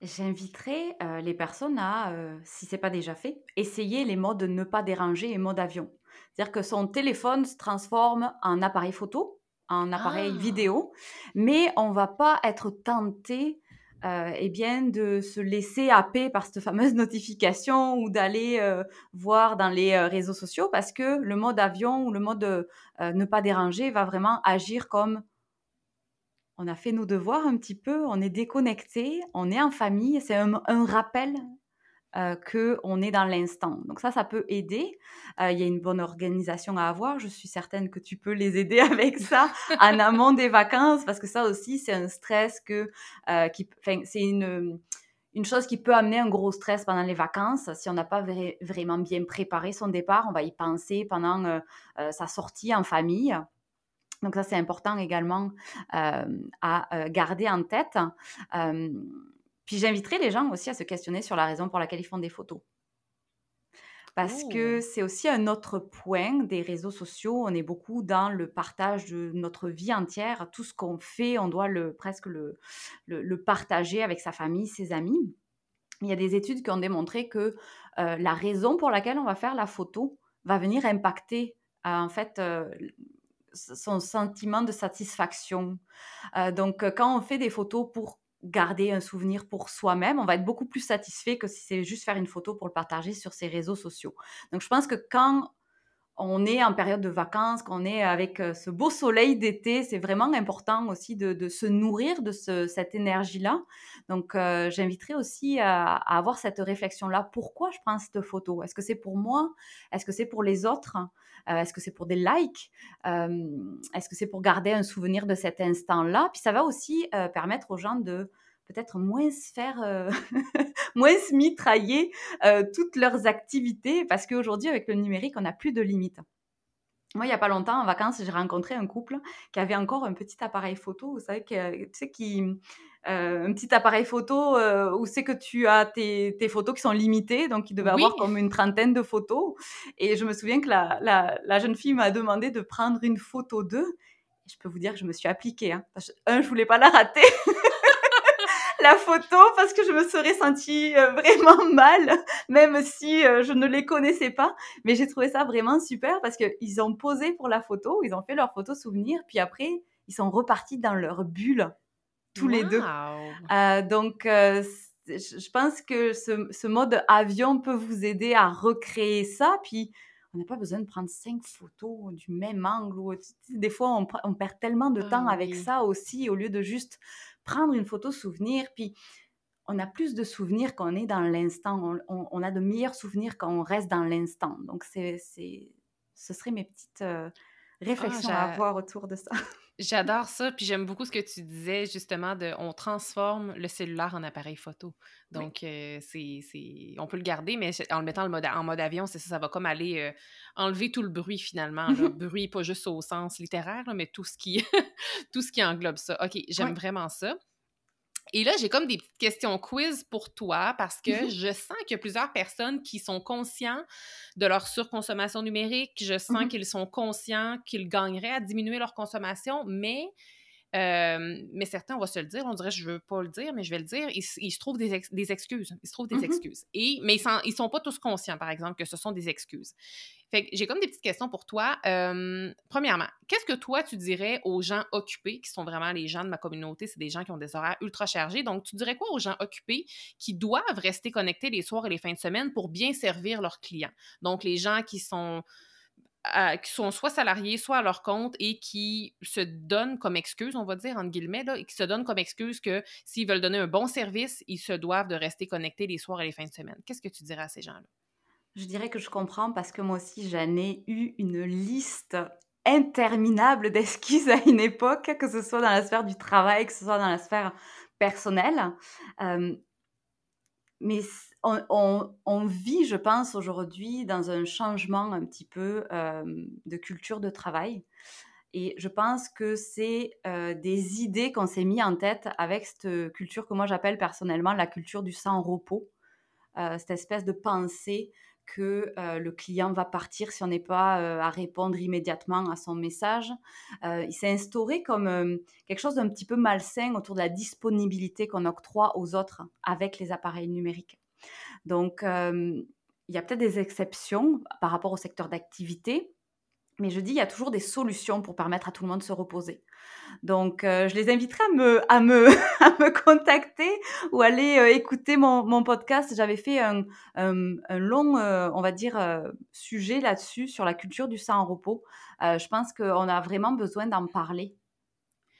J'inviterais, heu, les personnes à, heu, si c'est pas déjà fait, essayer les modes ne pas déranger et mode avion. C'est-à-dire que son téléphone se transforme en appareil photo, en appareil Ah! vidéo, mais on va pas être tenté, heu et bien, de se laisser happer par cette fameuse notification ou d'aller, heu, voir dans les, heu, réseaux sociaux parce que le mode avion ou le mode, heu, ne pas déranger va vraiment agir comme on a fait nos devoirs un petit peu, on est déconnecté, on est en famille, c'est un un rappel, heu, qu'on est dans l'instant. Donc ça, ça peut aider. Heu, il y a une bonne organisation à avoir. Je suis certaine que tu peux les aider avec ça en amont des vacances parce que ça aussi, c'est un stress que, enfin, c'est une, une chose qui peut amener un gros stress pendant les vacances. Si on n'a pas vrai vraiment bien préparé son départ, on va y penser pendant, sa sortie en famille. Donc ça, c'est important également, à, garder en tête. Puis j'inviterai les gens aussi à se questionner sur la raison pour laquelle ils font des photos. Parce que Oh! c'est aussi un autre point des réseaux sociaux. On est beaucoup dans le partage de notre vie entière. Tout ce qu'on fait, on doit le presque le le le partager avec sa famille, ses amis. Il y a des études qui ont démontré que, heu, la raison pour laquelle on va faire la photo va venir impacter, heu, en fait, heu, son sentiment de satisfaction. Donc, quand on fait des photos pour garder un souvenir pour soi-même, on va être beaucoup plus satisfait que si c'est juste faire une photo pour le partager sur ses réseaux sociaux. Donc je pense que quand on est en période de vacances, qu'on est avec, heu, ce beau soleil d'été, c'est vraiment important aussi de se nourrir de ce cette énergie-là. Donc, heu, j'inviterais aussi à avoir cette réflexion-là. Pourquoi je prends cette photo? Est-ce que c'est pour moi? Est-ce que c'est pour les autres? Heu, est-ce que c'est pour des likes? Hem, est-ce que c'est pour garder un souvenir de cet instant-là? Puis ça va aussi, permettre aux gens de peut-être moins se faire, heu, moins se mitrailler, heu, toutes leurs activités parce qu'aujourd'hui avec le numérique, on n'a plus de limites. Moi, il y a pas longtemps, en vacances, j'ai rencontré un couple qui avait encore un petit appareil photo, vous savez que tu sais qui, heu, un petit appareil photo, où c'est que tu as tes tes photos qui sont limitées, donc il devait Oui! avoir comme une trentaine de photos et je me souviens que la la la jeune fille m'a demandé de prendre une photo d'eux je peux vous dire que je me suis appliquée, hein, parce que 1 je voulais pas la rater la photo parce que je me serais sentie, heu, vraiment mal, même si, heu, je ne les connaissais pas. Mais j'ai trouvé ça vraiment super parce qu'ils ont posé pour la photo, ils ont fait leur photo souvenir, puis après, ils sont repartis dans leur bulle, tous les 2. Wow! Heu, donc je pense que ce ce mode avion peut vous aider à recréer ça, puis on n'a pas besoin de prendre 5 photos du même angle ou des fois, on perd tellement de Ah temps avec oui. ça aussi, au lieu de juste prendre une photo souvenir, puis on a plus de souvenirs quand on est dans l'instant. On on on a de meilleurs souvenirs quand on reste dans l'instant. Donc c'est c'est ce seraient mes petites, heu, Ah, réflexions à avoir autour de ça. J'adore ça, puis j'aime beaucoup ce que tu disais justement de on transforme le cellulaire en appareil photo. Oui. Donc euh, c'est c'est on peut le garder mais en le mettant en mode, en mode avion, c'est ça ça va comme aller euh, enlever tout le bruit finalement là. Bruit pas juste au sens littéraire là, mais tout ce qui tout ce qui englobe ça. OK, Oui. j'aime vraiment ça. Et là, j'ai comme des petites questions quiz pour toi parce que Mhm. je sens qu'il y a plusieurs personnes qui sont conscients de leur surconsommation numérique. Je sens Mhm. qu'ils sont conscients qu'ils gagneraient à diminuer leur consommation, mais euh, mais certains, on va se le dire, on dirait je veux pas le dire, mais je vais le dire, ils, se trouvent des, ex- des excuses. Ils se trouvent des Mhm. excuses. Et, mais ils, ils sont pas tous conscients, par exemple, que ce sont des excuses. Fait que j'ai comme des petites questions pour toi. Euh, premièrement, qu'est-ce que toi, tu dirais aux gens occupés, qui sont vraiment les gens de ma communauté, c'est des gens qui ont des horaires ultra chargés. Donc, tu dirais quoi aux gens occupés qui doivent rester connectés les soirs et les fins de semaine pour bien servir leurs clients? Donc, les gens qui sont qui sont soit salariés, soit à leur compte et qui se donnent comme excuse, on va dire, entre guillemets, là, et qui se donnent comme excuse que s'ils veulent donner un bon service, ils se doivent de rester connectés les soirs et les fins de semaine. Qu'est-ce que tu dirais à ces gens-là? Je dirais que je comprends parce que moi aussi j'en ai eu une liste interminable d'excuses à une époque, que ce soit dans la sphère du travail, que ce soit dans la sphère personnelle. Hem, mais on vit, je pense, aujourd'hui dans un changement un petit peu, de culture de travail et je pense que c'est, des idées qu'on s'est mis en tête avec cette culture que moi j'appelle personnellement la culture du sans repos. Cette espèce de pensée que, le client va partir si on n'est pas, à répondre immédiatement à son message. Il s'est instauré comme, quelque chose d'un petit peu malsain autour de la disponibilité qu'on octroie aux autres avec les appareils numériques. Donc, il y a peut-être des exceptions par rapport au secteur d'activité, mais je dis, il y a toujours des solutions pour permettre à tout le monde de se reposer. Donc, heu, je les inviterai à me à me à me contacter ou aller, heu, écouter mon mon podcast. J'avais fait un un un long, heu, on va dire, sujet là-dessus, sur la culture du sans repos. Heu, je pense qu'on a vraiment besoin d'en parler.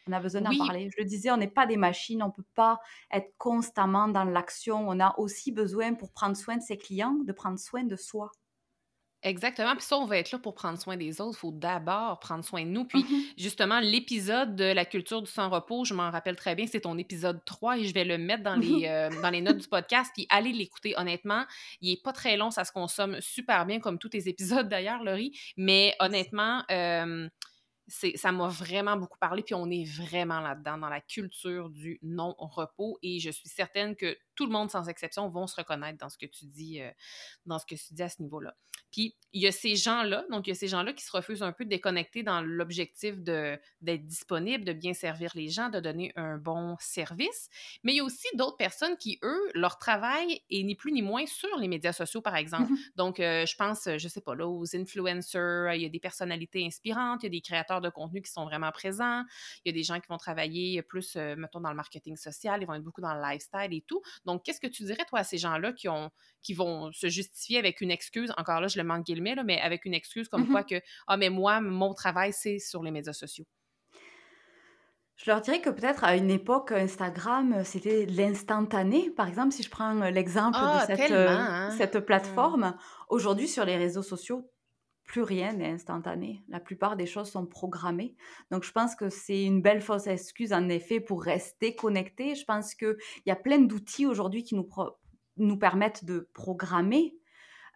On a besoin d'en Oui, parler. Je le disais, on n'est pas des machines, on peut pas être constamment dans l'action. On a aussi besoin, pour prendre soin de ses clients, de prendre soin de soi. Exactement. Puis ça, on va être là pour prendre soin des autres. Il faut d'abord prendre soin de nous. Puis Mmh justement, l'épisode de la culture du sans-repos, je m'en rappelle très bien, c'est ton épisode 3 et je vais le mettre dans les, euh, dans les notes du podcast. Puis allez l'écouter. Honnêtement, il est pas très long, ça se consomme super bien, comme tous tes épisodes d'ailleurs, Laurie. Mais honnêtement, euh, c'est ça m'a vraiment beaucoup parlé, puis on est vraiment là-dedans, dans la culture du non-repos, et je suis certaine que tout le monde, sans exception, vont se reconnaître dans ce que tu dis, euh, dans ce que tu dis à ce niveau-là. Puis il y a ces gens-là, donc il y a ces gens-là qui se refusent un peu de déconnecter dans l'objectif d'être disponible, de bien servir les gens, de donner un bon service. Mais il y a aussi d'autres personnes qui, eux, leur travail est ni plus ni moins sur les médias sociaux, par exemple. Mmh Donc, euh, je pense, euh, je sais pas, là, aux influencers, il y a des personnalités inspirantes, il y a des créateurs de contenu qui sont vraiment présents, il y a des gens qui vont travailler plus, euh, mettons, dans le marketing social, ils vont être beaucoup dans le lifestyle et tout. Donc, qu'est-ce que tu dirais, toi, à ces gens-là qui, ont, qui vont se justifier avec une excuse, encore là, je le manque guillemets, là, mais avec une excuse comme quoi mh. que, ah, mais moi, mon travail, c'est sur les médias sociaux. Je leur dirais que peut-être à une époque, Instagram, heu, c'était l'instantané. Par exemple, si je prends, heu, l'exemple de Ah, cette, hein? cette Mmh. plateforme. Aujourd'hui, sur les réseaux sociaux, plus rien n'est instantané. La plupart des choses sont programmées. Donc je pense que c'est une belle fausse excuse, en effet, pour rester connecté. Je pense qu'il y a plein d'outils aujourd'hui qui nous nous permettent de programmer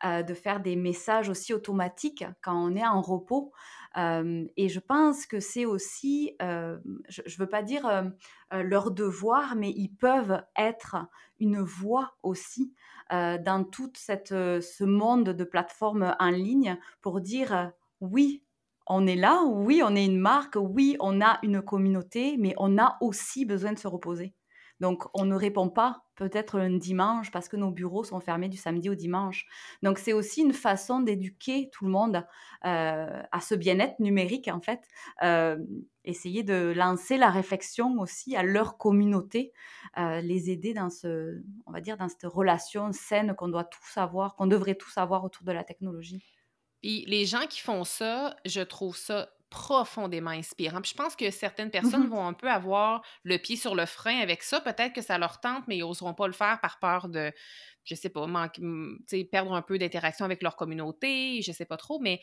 heu, de faire des messages aussi automatiques quand on est en repos. Hem et je pense que c'est aussi, hem, je ne veux pas dire, leur devoir, mais ils peuvent être une voix aussi, dans toute cette, heu, ce monde de plateformes en ligne pour dire, heu: «Oui, on est là, oui, on est une marque, oui, on a une communauté, mais on a aussi besoin de se reposer». Donc on ne répond pas peut-être un dimanche parce que nos bureaux sont fermés du samedi au dimanche. Donc c'est aussi une façon d'éduquer tout le monde, heu, à ce bien-être numérique en fait. Hem, essayer de lancer la réflexion aussi à leur communauté, heu, les aider dans ce on va dire dans cette relation saine qu'on doit tous avoir, qu'on devrait tous avoir autour de la technologie. Puis les gens qui font ça, je trouve ça profondément inspirant. Puis je pense que certaines Mmh personnes vont un peu avoir le pied sur le frein avec ça. Peut-être que ça leur tente, mais ils n'oseront pas le faire par peur de, je sais pas, manquer, perdre un peu d'interaction avec leur communauté, je sais pas trop. Mais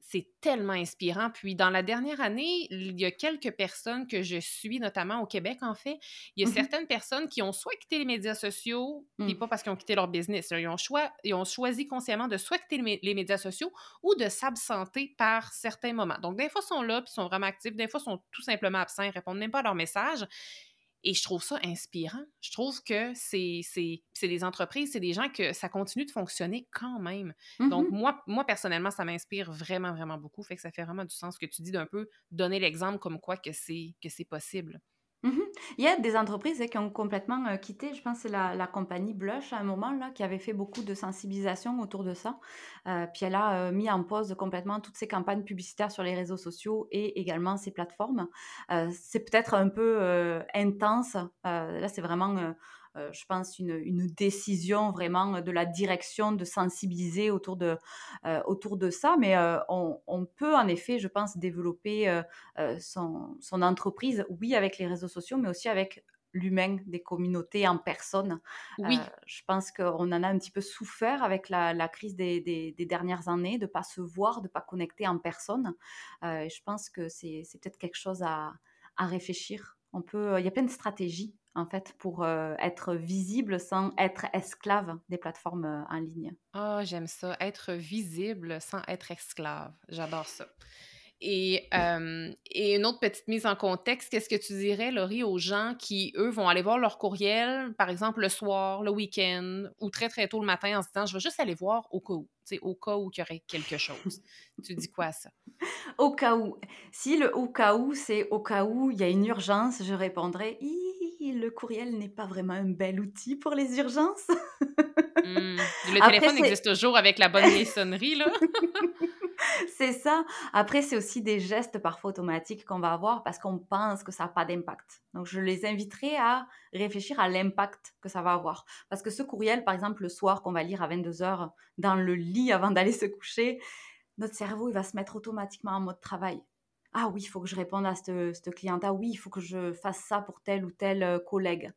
c'est tellement inspirant. Puis dans la dernière année, il y a quelques personnes que je suis, notamment au Québec en fait, il y a Mmh certaines personnes qui ont soit quitté les médias sociaux, puis Mmh. pas parce qu'ils ont quitté leur business, ils, ont ils ont choisi consciemment de soit quitter les médias sociaux ou de s'absenter par certains moments. Donc des fois, ils sont là, puis ils sont vraiment actifs, des fois, ils sont tout simplement absents, ils répondent même pas à leurs messages. Et je trouve ça inspirant. Je trouve que c'est c'est c'est des entreprises, c'est des gens que ça continue de fonctionner quand même. Donc Mmh moi moi personnellement, ça m'inspire vraiment, vraiment beaucoup. Fait que ça fait vraiment du sens que tu dis d'un peu donner l'exemple comme quoi que c'est que c'est possible. Mmh Il y a des entreprises, hein, qui ont complètement, quitté, je pense c'est la la compagnie Blush à un moment là, qui avait fait beaucoup de sensibilisation autour de ça. Puis elle a, mis en pause complètement toutes ses campagnes publicitaires sur les réseaux sociaux et également ses plateformes. C'est peut-être un peu, intense, là c'est vraiment, heu, je pense une une décision vraiment, de la direction de sensibiliser autour de, heu, autour de ça. Mais, heu, on on peut en effet, je pense, développer, son son entreprise, oui, avec les réseaux sociaux, mais aussi avec l'humain, des communautés en personne. Oui, je pense qu'on en a un petit peu souffert avec la la crise des des des dernières années, de pas se voir, de pas connecter en personne. Et je pense que c'est c'est peut-être quelque chose à à réfléchir. On peut il y a plein de stratégies, en fait, pour, heu, être visible sans être esclave des plateformes, heu, en ligne. ah, j'aime ça, être visible sans être esclave. J'adore ça. Et, hem, et une autre petite mise en contexte, qu'est-ce que tu dirais, Laurie, aux gens qui, eux, vont aller voir leur courriel, par exemple, le soir, le week-end ou très, très tôt le matin en se disant: «Je vais juste aller voir au cas où», tu sais, au cas où il y aurait quelque chose. Tu dis quoi à ça? Au cas où. Si le au cas où, c'est au cas où il y a une urgence, je répondrai: «Hi, le courriel n'est pas vraiment un bel outil pour les urgences». Mmh. Le Après téléphone existe toujours avec la bonne sonnerie, là. c'est ça. Après, c'est aussi des gestes parfois automatiques qu'on va avoir parce qu'on pense que ça a pas d'impact. Donc je les inviterai à réfléchir à l'impact que ça va avoir. Parce que ce courriel, par exemple, le soir qu'on va lire à vingt-deux heures dans le lit avant d'aller se coucher, notre cerveau, il va se mettre automatiquement en mode travail. «Ah oui, il faut que je réponde à cette cliente. Ah oui, il faut que je fasse ça pour tel ou tel, heu, collègue».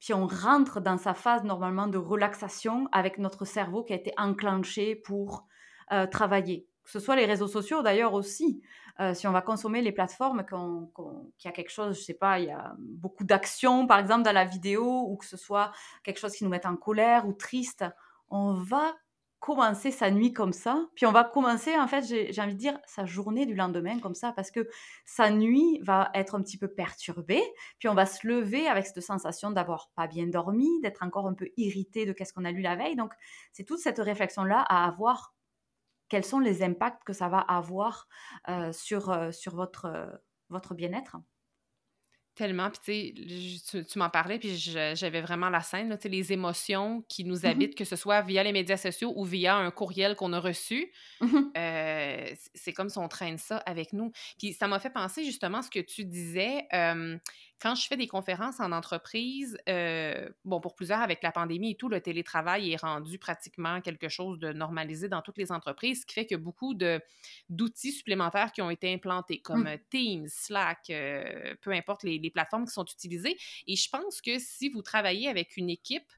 Puis on rentre dans sa phase normalement de relaxation avec notre cerveau qui a été enclenché pour, heu, travailler. Que ce soit les réseaux sociaux d'ailleurs aussi, heu, si on va consommer les plateformes qu'il y a quelque chose, je sais pas, il y a beaucoup d'actions par exemple dans la vidéo ou que ce soit quelque chose qui nous mette en colère ou triste, on va commencer sa nuit comme ça, puis on va commencer en fait, j'ai envie de dire sa journée du lendemain comme ça parce que sa nuit va être un petit peu perturbée, puis on va se lever avec cette sensation d'avoir pas bien dormi, d'être encore un peu irrité de qu'est-ce qu'on a lu la veille. Donc, c'est toute cette réflexion-là à avoir. Quels sont les impacts que ça va avoir euh, sur, euh, sur votre, euh, votre bien-être? Tellement, puis tu tu m'en parlais, puis j'avais vraiment la scène, là, les émotions qui nous Mhm, habitent, que ce soit via les médias sociaux ou via un courriel qu'on a reçu. Heu, c c'est comme si on traîne ça avec nous. Puis ça m'a fait penser justement à ce que tu disais, quand je fais des conférences en entreprise, heu, bon, pour plusieurs avec la pandémie et tout, le télétravail est rendu pratiquement quelque chose de normalisé dans toutes les entreprises, ce qui fait a beaucoup d'outils supplémentaires qui ont été implantés comme, heu, mhm, Teams, Slack, heu, peu importe les les plateformes qui sont utilisées. Et je pense que si vous travaillez avec une équipe,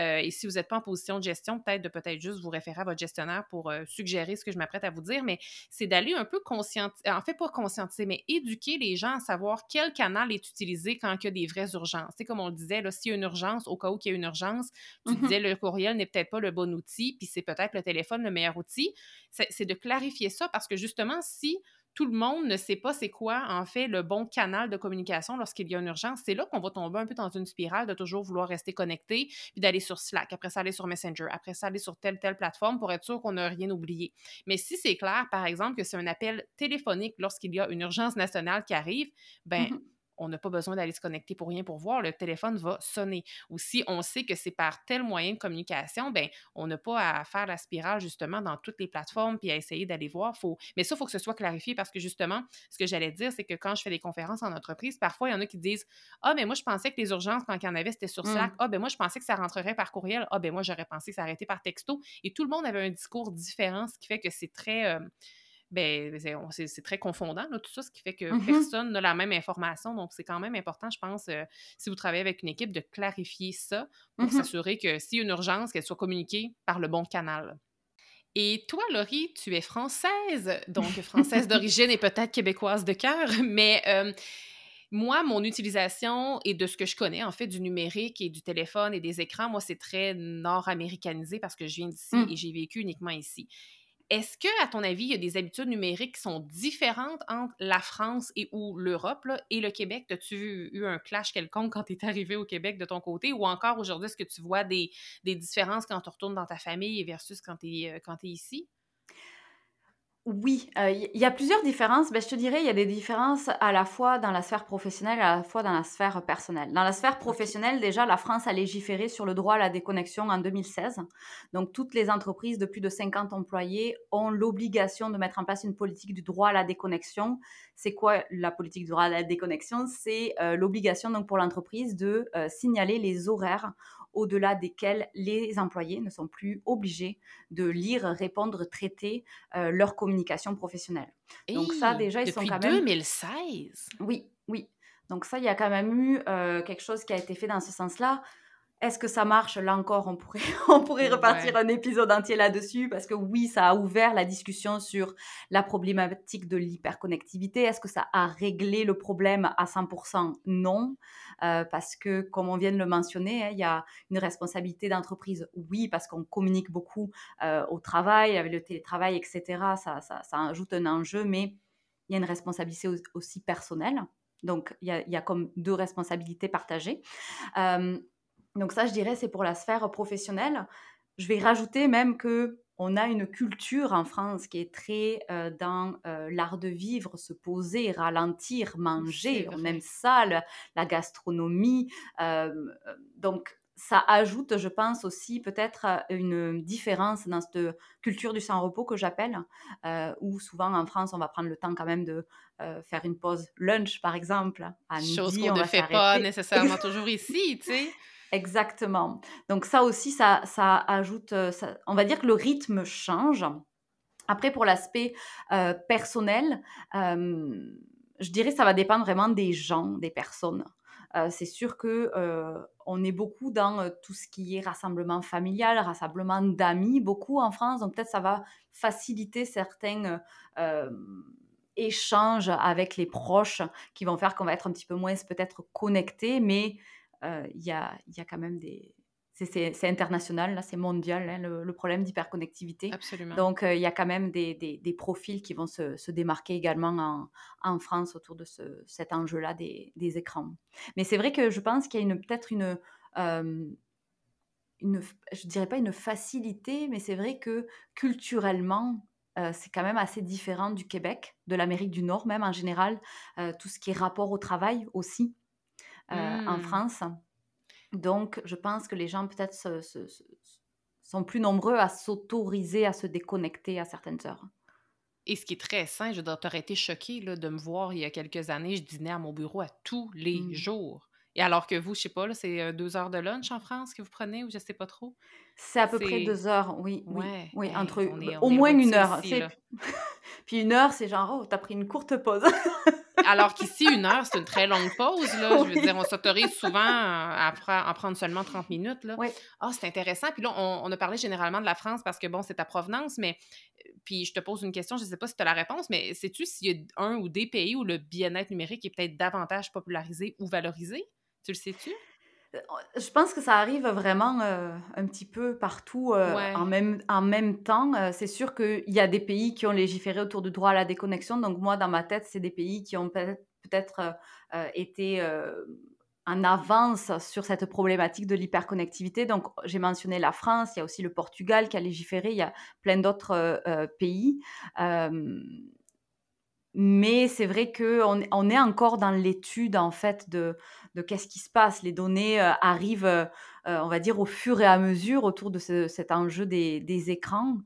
heu, et si vous n'êtes pas en position de gestion, peut-être de peut-être juste vous référer à votre gestionnaire pour, heu, suggérer ce que je m'apprête à vous dire, mais c'est d'aller un peu conscientiser, en fait, pas conscientiser, mais éduquer les gens à savoir quel canal est utilisé quand il y a des vraies urgences. Tu comme on le disait, s'il y a une urgence, au cas où il y a une urgence, tu mhm, disais le courriel n'est peut-être pas le bon outil, puis c'est peut-être le téléphone le meilleur outil. C'est c'est de clarifier ça parce que justement, si tout le monde ne sait pas c'est quoi, en fait, le bon canal de communication lorsqu'il y a une urgence. C'est là qu'on va tomber un peu dans une spirale de toujours vouloir rester connecté, puis d'aller sur Slack, après ça aller sur Messenger, après ça aller sur telle, telle plateforme pour être sûr qu'on n'a rien oublié. Mais si c'est clair, par exemple, que c'est un appel téléphonique lorsqu'il y a une urgence nationale qui arrive, ben mhm, on n'a pas besoin d'aller se connecter pour rien pour voir, le téléphone va sonner. Ou si on sait que c'est par tel moyen de communication, ben on n'a pas à faire la spirale justement dans toutes les plateformes puis à essayer d'aller voir. Faut... Mais ça, il faut que ce soit clarifié parce que justement, ce que j'allais dire, c'est que quand je fais des conférences en entreprise, parfois il y en a qui disent Ah, mais moi je pensais que les urgences, quand il y en avait, c'était sur Slack. mhm, Ah, ben moi je pensais que ça rentrerait par courriel. Ah, ben moi j'aurais pensé que ça arrêtait par texto. Et tout le monde avait un discours différent, ce qui fait que c'est très. euh, ben, c'est très confondant, là, tout ça, ce qui fait que mhm, personne n'a la même information. Donc, c'est quand même important, je pense, heu, si vous travaillez avec une équipe, de clarifier ça pour mhm. s'assurer que s'il y a une urgence, qu'elle soit communiquée par le bon canal. Et toi, Laurie, tu es française, donc française d'origine et peut-être québécoise de cœur, mais euh, moi, mon utilisation et de ce que je connais, en fait, du numérique et du téléphone et des écrans, moi, c'est très nord-américanisé parce que je viens d'ici Mmh. et j'ai vécu uniquement ici. Est-ce que, à ton avis, il y a des habitudes numériques qui sont différentes entre la France et ou l'Europe et le Québec? As-tu eu un clash quelconque quand tu es arrivé au Québec de ton côté? Ou encore aujourd'hui, est-ce que tu vois des, différences quand tu retournes dans ta famille versus quand tu es, euh, quand tu es ici? Oui, il y a plusieurs différences. Beh, je te dirais, il y a des différences à la fois dans la sphère professionnelle, à la fois dans la sphère personnelle. Dans la sphère professionnelle, déjà, la France a légiféré sur le droit à la déconnexion en 2016. Donc toutes les entreprises de plus de 50 employés ont l'obligation de mettre en place une politique du droit à la déconnexion. C'est quoi la politique du droit à la déconnexion? C'est, heu, l'obligation donc pour l'entreprise de, heu, signaler les horaires au-delà desquels les employés ne sont plus obligés de lire, répondre, traiter euh, leur communication professionnelle. Donc ça, déjà, ils sont quand même... 2016? Oui, oui. Donc ça, il y a quand même eu euh, quelque chose qui a été fait dans ce sens-là. Est-ce que ça marche? Là encore, on pourrait, on pourrait repartir Ouais. un épisode entier là-dessus, parce que oui, ça a ouvert la discussion sur la problématique de l'hyperconnectivité. Est-ce que ça a réglé le problème à 100% Non, Euh, parce que, comme on vient de le mentionner, hein, il y a une responsabilité d'entreprise. Oui, parce qu'on communique beaucoup euh, au travail, avec le télétravail, etc. Ça, ça, ça ajoute un enjeu, mais il y a une responsabilité aussi personnelle. Donc, il y a, il y a comme deux responsabilités partagées. Euh, donc ça, je dirais, c'est pour la sphère professionnelle. Je vais rajouter même que on a une culture en France qui est très euh, dans euh, l'art de vivre, se poser, ralentir, manger. On aime ça, le- la gastronomie. Euh, donc ça ajoute, je pense aussi peut-être une différence dans cette culture du sans-repos que j'appelle, euh, où souvent en France on va prendre le temps quand même de euh, faire une pause lunch par exemple. À Chose qu'on on ne fait pas nécessairement toujours ici, tu sais? Exactement. Donc ça aussi, ça ça ajoute, ça on va dire que le rythme change. Après pour l'aspect, heu, personnel, hem, je dirais que ça va dépendre vraiment des gens, des personnes. C'est sûr que, on est beaucoup dans, tout ce qui est rassemblement familial, rassemblement d'amis, beaucoup en France, donc peut-être ça va faciliter certains, échanges avec les proches qui vont faire qu'on va être un petit peu moins peut-être connecté, mais il y a y a quand même des c'est international, là, c'est mondial, hein, le le problème d'hyperconnectivité. Absolument. Donc, heu, il y a quand même des des des profils qui vont se se démarquer également en en France autour de ce cet enjeu-là des des écrans. Mais c'est vrai que je pense qu'il y a peut-être une, hem, une je dirais pas une facilité, mais c'est vrai que culturellement, c'est quand même assez différent du Québec, de l'Amérique du Nord même en général, tout ce qui est rapport au travail aussi, heu, en Mmh. France. Donc, je pense que les gens peut-être se se se sont plus nombreux à s'autoriser à se déconnecter à certaines heures. Et ce qui est très sain, je tu été choquée, là, de me voir il y a quelques années, je dînais à mon bureau à tous les Mmh. jours. Et alors que vous, je sais pas, c'est, heu, 2 heures de lunch en France que vous prenez ou je sais pas trop? C'est à peu près 2 heures, oui, oui, ouais, oui, hey, entre on est on au moins une heure, ici, puis une heure, c'est genre: «Oh, tu as pris une courte pause». Alors qu'ici, une heure, c'est une très longue pause, là. Je veux dire, on s'autorise souvent à à pre à prendre seulement 30 minutes, là. oui. Ah, c'est intéressant. Puis là, on on a parlé généralement de la France parce que, bon, c'est ta provenance, mais euh, puis je te pose une question, je ne sais pas si tu as la réponse, mais sais-tu s'il y a un ou des pays où le bien-être numérique est peut-être davantage popularisé ou valorisé? Tu le sais-tu? Heu, je pense que ça arrive vraiment, heu, un petit peu partout, heu, en même en même temps. C'est sûr qu'il y a des pays qui ont légiféré autour du droit à la déconnexion. Donc moi, dans ma tête, c'est des pays qui ont peut-être été, en avance sur cette problématique de l'hyperconnectivité. Donc j'ai mentionné la France, il y a aussi le Portugal qui a légiféré, il y a plein d'autres, pays. Mais c'est vrai qu'on est on est encore dans l'étude, en fait, de de qu'est-ce qui se passe. Les données, heu, arrivent, heu heu, on va dire au fur et à mesure autour de ce cet enjeu des des écrans.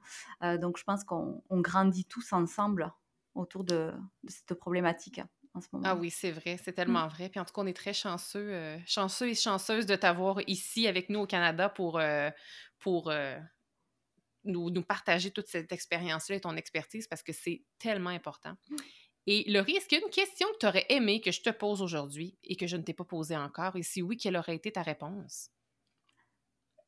Donc je pense qu'on on grandit tous ensemble autour de de cette problématique en ce Ah moment. oui, c'est vrai, c'est Mmh. tellement vrai. Puis en tout cas, on est très chanceux, chanceux et chanceuses de t'avoir ici avec nous au Canada pour, pour, nous nous partager toute cette expérience-là et ton expertise parce que c'est tellement important. Et Laurie, est-ce qu'il y a une question que tu aurais aimé que je te pose aujourd'hui et que je ne t'ai pas posée encore? Et si oui, quelle aurait été ta réponse?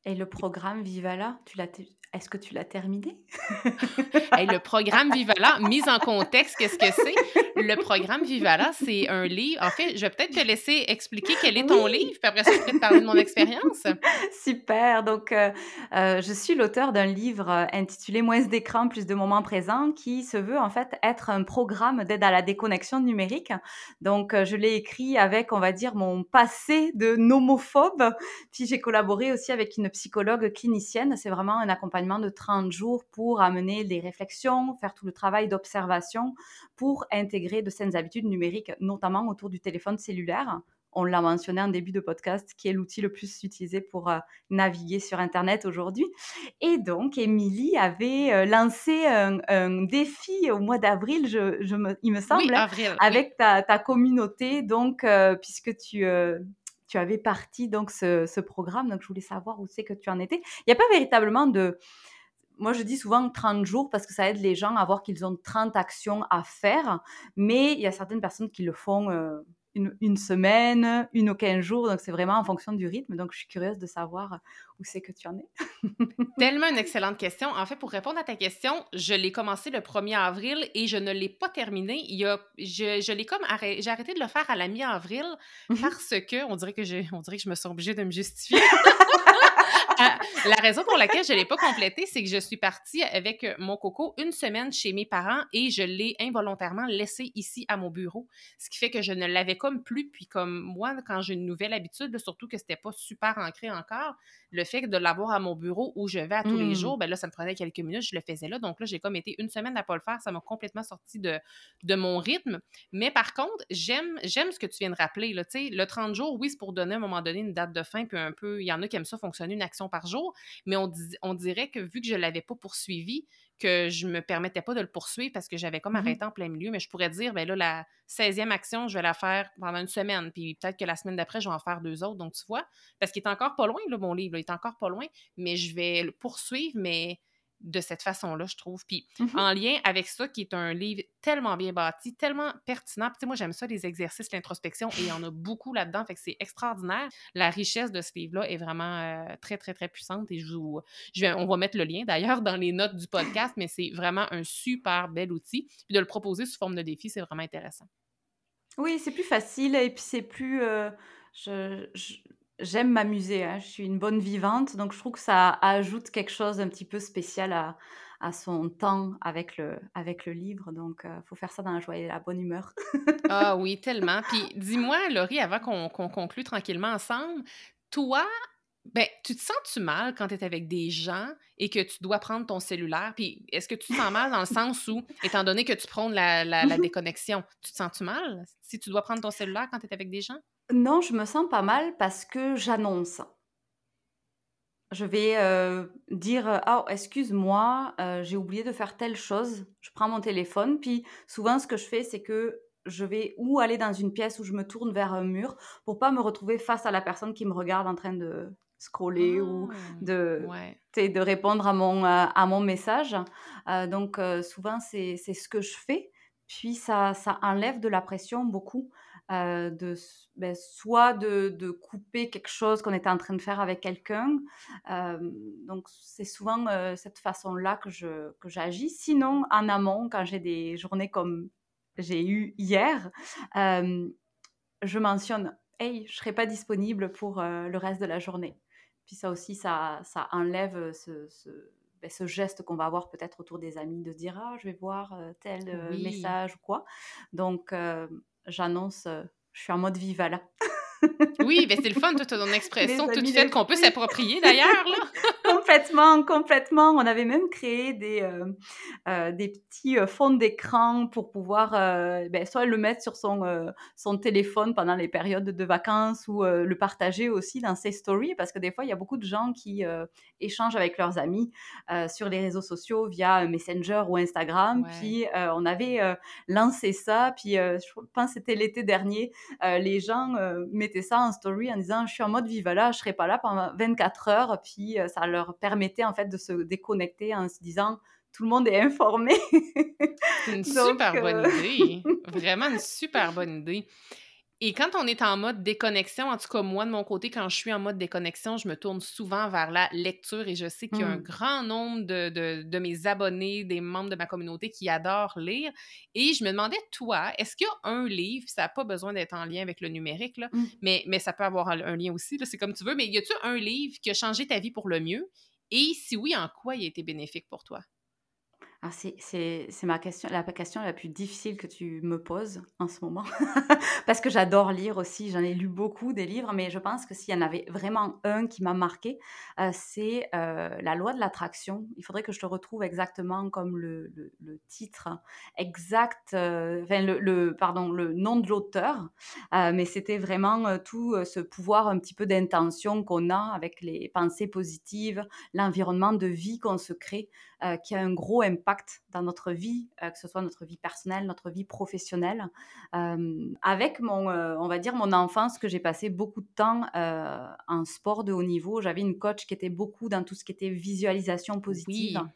Et le programme Vivala, tu l'as est-ce que tu l'as terminé? le programme Vivala, mise en contexte, qu'est-ce que c'est? Le programme Vivala, c'est un livre. En fait, je vais peut-être te laisser expliquer quel est ton livre, puis après ça, je vais te parler de mon expérience. Super. Donc, euh, euh, je suis l'auteur d'un livre euh, intitulé Moins d'écran, plus de moments présents, qui se veut en fait être un programme d'aide à la déconnexion numérique. Donc, je l'ai écrit avec, on va dire, mon passé de nomophobe. Puis, j'ai collaboré aussi avec une psychologue clinicienne. C'est vraiment un accompagnement de 30 jours pour amener des réflexions, faire tout le travail d'observation pour intégrer de saines habitudes numériques, notamment autour du téléphone cellulaire. On l'a mentionné en début de podcast, qui est l'outil le plus utilisé pour euh, naviguer sur Internet aujourd'hui. Et donc, Émilie avait euh, lancé un, défi au mois d'avril, je, il me semble, avec ta, communauté, donc, euh, puisque tu, tu avais parti donc ce, programme. Donc, je voulais savoir où c'est que tu en étais. Il n'y a pas véritablement de... Moi, je dis souvent 30 jours parce que ça aide les gens à voir qu'ils ont 30 actions à faire. Mais il y a certaines personnes qui le font euh, une, semaine, une ou 15 jours. Donc, c'est vraiment en fonction du rythme. Donc, je suis curieuse de savoir où c'est que tu en es. Tellement une excellente question. En fait, pour répondre à ta question, je l'ai commencé le 1er avril et je ne l'ai pas terminé. Il y a, je, je l'ai comme arrêté, j'ai arrêté de le faire à la mi-avril mmh parce que on dirait que, on dirait que je me sens obligée de me justifier. La raison pour laquelle je ne l'ai pas complété, c'est que je suis partie avec euh, mon coco une semaine chez mes parents et je l'ai involontairement laissé ici à mon bureau. Ce qui fait que je ne l'avais comme plus. Puis comme moi, quand j'ai une nouvelle habitude, surtout que c'était pas super ancré encore, le fait de l'avoir à mon bureau où je vais à tous les mmh. jours, ben là, ça me prenait quelques minutes, je le faisais là. Donc là, j'ai comme été une semaine à pas le faire. Ça m'a complètement sorti de, de mon rythme. Mais par contre, j'aime, j'aime ce que tu viens de rappeler. Là, le 30 jours, oui, c'est pour donner à un moment donné une date de fin, puis un peu, il y en a qui aiment ça fonctionner une action par jour, mais on, on dirait que vu que je ne l'avais pas poursuivi, que je me permettais pas de le poursuivre parce que j'avais comme mmh arrêté en plein milieu, mais je pourrais dire, ben là, la 16e action, je vais la faire pendant une semaine, puis peut-être que la semaine d'après, je vais en faire deux autres, donc tu vois, parce qu'il est encore pas loin, là, mon livre, il est encore pas loin, mais je vais le poursuivre, mais de cette façon-là, je trouve. Puis mmh en lien avec ça, qui est un livre tellement bien bâti, tellement pertinent. Puis moi, j'aime ça, les exercices, l'introspection, et il y en a beaucoup là-dedans, fait que c'est extraordinaire. La richesse de ce livre-là est vraiment euh, très, très, très puissante. Et je vous, je vais, on va mettre le lien d'ailleurs dans les notes du podcast, mais c'est vraiment un super bel outil. Puis de le proposer sous forme de défi, c'est vraiment intéressant. Oui, c'est plus facile et puis c'est plus. Euh, je, J'aime m'amuser, hein. Je suis une bonne vivante, donc je trouve que ça ajoute quelque chose d'un petit peu spécial à à son temps avec le avec le livre, donc il euh, faut faire ça dans la joie et la bonne humeur. Ah oui, tellement. Puis dis-moi, Laurie, avant qu'on qu'on conclue tranquillement ensemble, toi, ben, tu te sens-tu mal quand tu es avec des gens et que tu dois prendre ton cellulaire? Puis est-ce que tu te sens mal dans le sens où, étant donné que tu prends la la la déconnexion, tu te sens-tu mal si tu dois prendre ton cellulaire quand tu es avec des gens? Non, je me sens pas mal parce que j'annonce. Je vais, euh, dire, euh, «Ah, excuse-moi, euh, j'ai oublié de faire telle chose». Je prends mon téléphone, puis souvent ce que je fais, c'est que je vais ou aller dans une pièce où je me tourne vers un mur pour pas me retrouver face à la personne qui me regarde en train de scroller ou ah! de de répondre à mon, à mon message. donc souvent c'est c'est ce que je fais, puis ça ça enlève de la pression beaucoup. Euh, de, ben, soit de, de, couper quelque chose qu'on était en train de faire avec quelqu'un. Euh, donc, c'est souvent euh, cette façon-là que, je, que j'agis. Sinon, en amont, quand j'ai des journées comme j'ai eu hier, je mentionne Hey, je ne serai pas disponible pour le reste de la journée. Puis ça aussi, ça, ça enlève ce, ce, ben, ce geste qu'on va avoir peut-être autour des amis de dire ah je vais voir tel message ou quoi donc j'annonce, je suis en mode viva là. oui, mais c'est le fun, toute ton expression toute faite qu'on peut s'approprier d'ailleurs. complètement, complètement. On avait même créé des, euh, euh, des petits euh, fonds d'écran pour pouvoir ben, soit le mettre sur son, son téléphone pendant les périodes de vacances ou le partager aussi dans ses stories parce que des fois, il y a beaucoup de gens qui échangent avec leurs amis sur les réseaux sociaux via Messenger ou Instagram. Puis on avait lancé ça, puis je pense que c'était l'été dernier, les gens mettaient ça en story en disant je suis en mode Vivala, je serai pas là pendant 24 heures, puis ça leur permettait en fait de se déconnecter en se disant tout le monde est informé. C'est une super bonne euh, idée. Vraiment une super bonne idée. Et quand on est en mode déconnexion, en tout cas moi de mon côté, quand je suis en mode déconnexion, je me tourne souvent vers la lecture et je sais qu'il y a un Mmh. grand nombre de, de- de mes abonnés, des membres de ma communauté qui adorent lire. Et je me demandais, toi, est-ce qu'il y a un livre, ça n'a pas besoin d'être en lien avec le numérique, là, Mmh. mais, mais ça peut avoir un, un lien aussi, c'est comme tu veux, mais y a-tu un livre qui a changé ta vie pour le mieux? Et si oui, en quoi il a été bénéfique pour toi? C'est ma question la question la plus difficile que tu me poses en ce moment. Parce que j'adore lire aussi, j'en ai lu beaucoup des livres, mais je pense que s'il y en avait vraiment un qui m'a marqué, heu, c'est, heu, La loi de l'attraction. Il faudrait que je te retrouve exactement comme le titre exact, heu, enfin le pardon, le nom de l'auteur, mais c'était vraiment, tout, ce pouvoir un petit peu d'intention qu'on a avec les pensées positives, l'environnement de vie qu'on se crée heu, qui a un gros impact dans notre vie, heu, que ce soit notre vie personnelle, notre vie professionnelle. Hem, avec mon, on va dire mon enfance que j'ai passé beaucoup de temps, en sport de haut niveau. J'avais une coach qui était beaucoup dans tout ce qui était visualisation positive, Oui.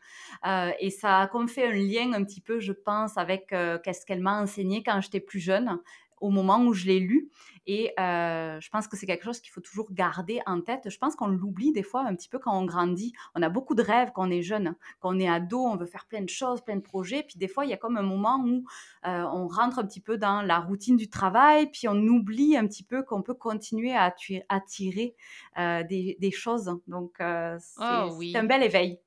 et ça a comme fait un lien un petit peu, je pense, avec, qu'est-ce qu'elle m'a enseigné quand j'étais plus jeune, au moment où je l'ai lu et heu, je pense que c'est quelque chose qu'il faut toujours garder en tête. Je pense qu'on l'oublie des fois un petit peu quand on grandit. On a beaucoup de rêves quand on est jeune. Quand on est ado, on veut faire plein de choses, plein de projets. Puis des fois, il y a comme un moment où euh, on rentre un petit peu dans la routine du travail, puis on oublie un petit peu qu'on peut continuer à attirer, attirer euh, des, des choses. Donc, euh, c'est c'est un bel éveil.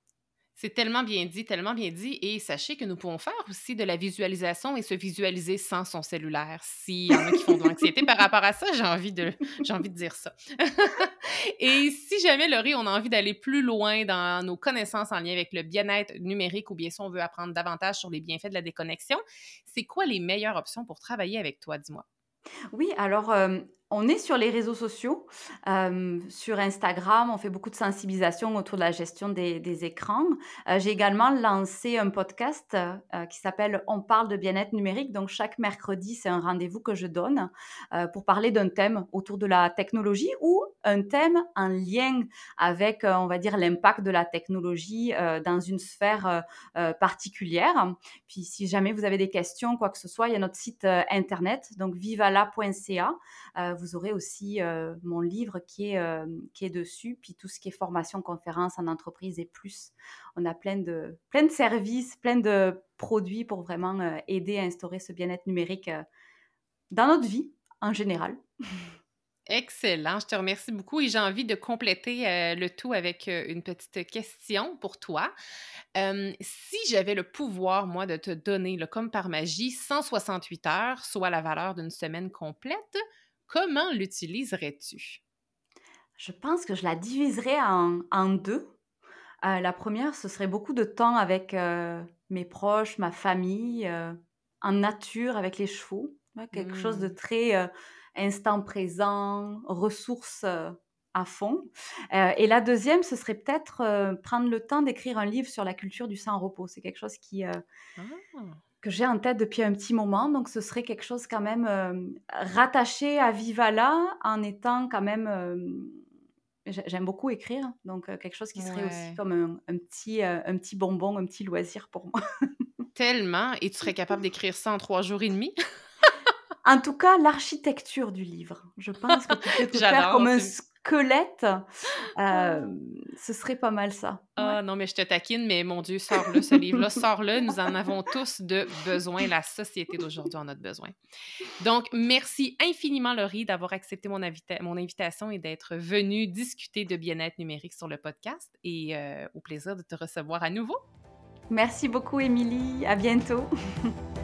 C'est tellement bien dit, tellement bien dit. Et sachez que nous pouvons faire aussi de la visualisation et se visualiser sans son cellulaire. S'il y en a qui font de l'anxiété par rapport à ça, j'ai envie de, j'ai envie de dire ça. et si jamais, Laurie, on a envie d'aller plus loin dans nos connaissances en lien avec le bien-être numérique ou bien si on veut apprendre davantage sur les bienfaits de la déconnexion, c'est quoi les meilleures options pour travailler avec toi, dis-moi? Oui, alors, hem, on est sur les réseaux sociaux. Hem, sur Instagram, on fait beaucoup de sensibilisation autour de la gestion des écrans. Heu, j'ai également lancé un podcast, heu, qui s'appelle «On parle de bien-être numérique». Donc chaque mercredi, c'est un rendez-vous que je donne, pour parler d'un thème autour de la technologie ou un thème en lien avec, on va dire l'impact de la technologie, dans une sphère, particulière. Puis si jamais vous avez des questions, quoi que ce soit, il y a notre site, internet, donc vivala.ca. vous aurez aussi, mon livre qui est, qui est dessus, puis tout ce qui est formation, conférence en entreprise et plus. On a plein de plein de services, plein de produits pour vraiment, aider à instaurer ce bien-être numérique, dans notre vie en général. Excellent, je te remercie beaucoup et j'ai envie de compléter le tout avec une petite question pour toi. Si j'avais le pouvoir, moi, de te donner, là, comme par magie, 168 heures, soit la valeur d'une semaine complète, comment l'utiliserais-tu? Je pense que je la diviserais en en 2. Heu, la première, ce serait beaucoup de temps avec, heu, mes proches, ma famille, heu, en nature avec les chevaux. Ouais, quelque chose de Hmm. très, instant présent, ressources, à fond. Et la deuxième, ce serait peut-être, prendre le temps d'écrire un livre sur la culture du sans-repos. C'est quelque chose qui, Ah, que j'ai en tête depuis un petit moment, donc ce serait quelque chose quand même, hem, rattaché à Vivala en étant quand même, j'ai j'aime beaucoup écrire, donc heu, quelque chose qui serait aussi comme un un petit, un petit bonbon, un petit loisir pour moi. Tellement. Et tu serais capable d'écrire ça en trois jours et demi? En tout cas, l'architecture du livre, je pense que tu peux te faire comme un squelette, Ah. hem, ce serait pas mal ça. Ouais. Ah non, mais je te taquine, mais mon Dieu, sors-le, ce livre-là, sors-le. Nous en avons tous de besoin. La société d'aujourd'hui en a de besoin. Donc, merci infiniment, Laurie, d'avoir accepté mon, invita- mon invitation et d'être venue discuter de bien-être numérique sur le podcast. Et euh, au plaisir de te recevoir à nouveau. Merci beaucoup Émilie, à bientôt.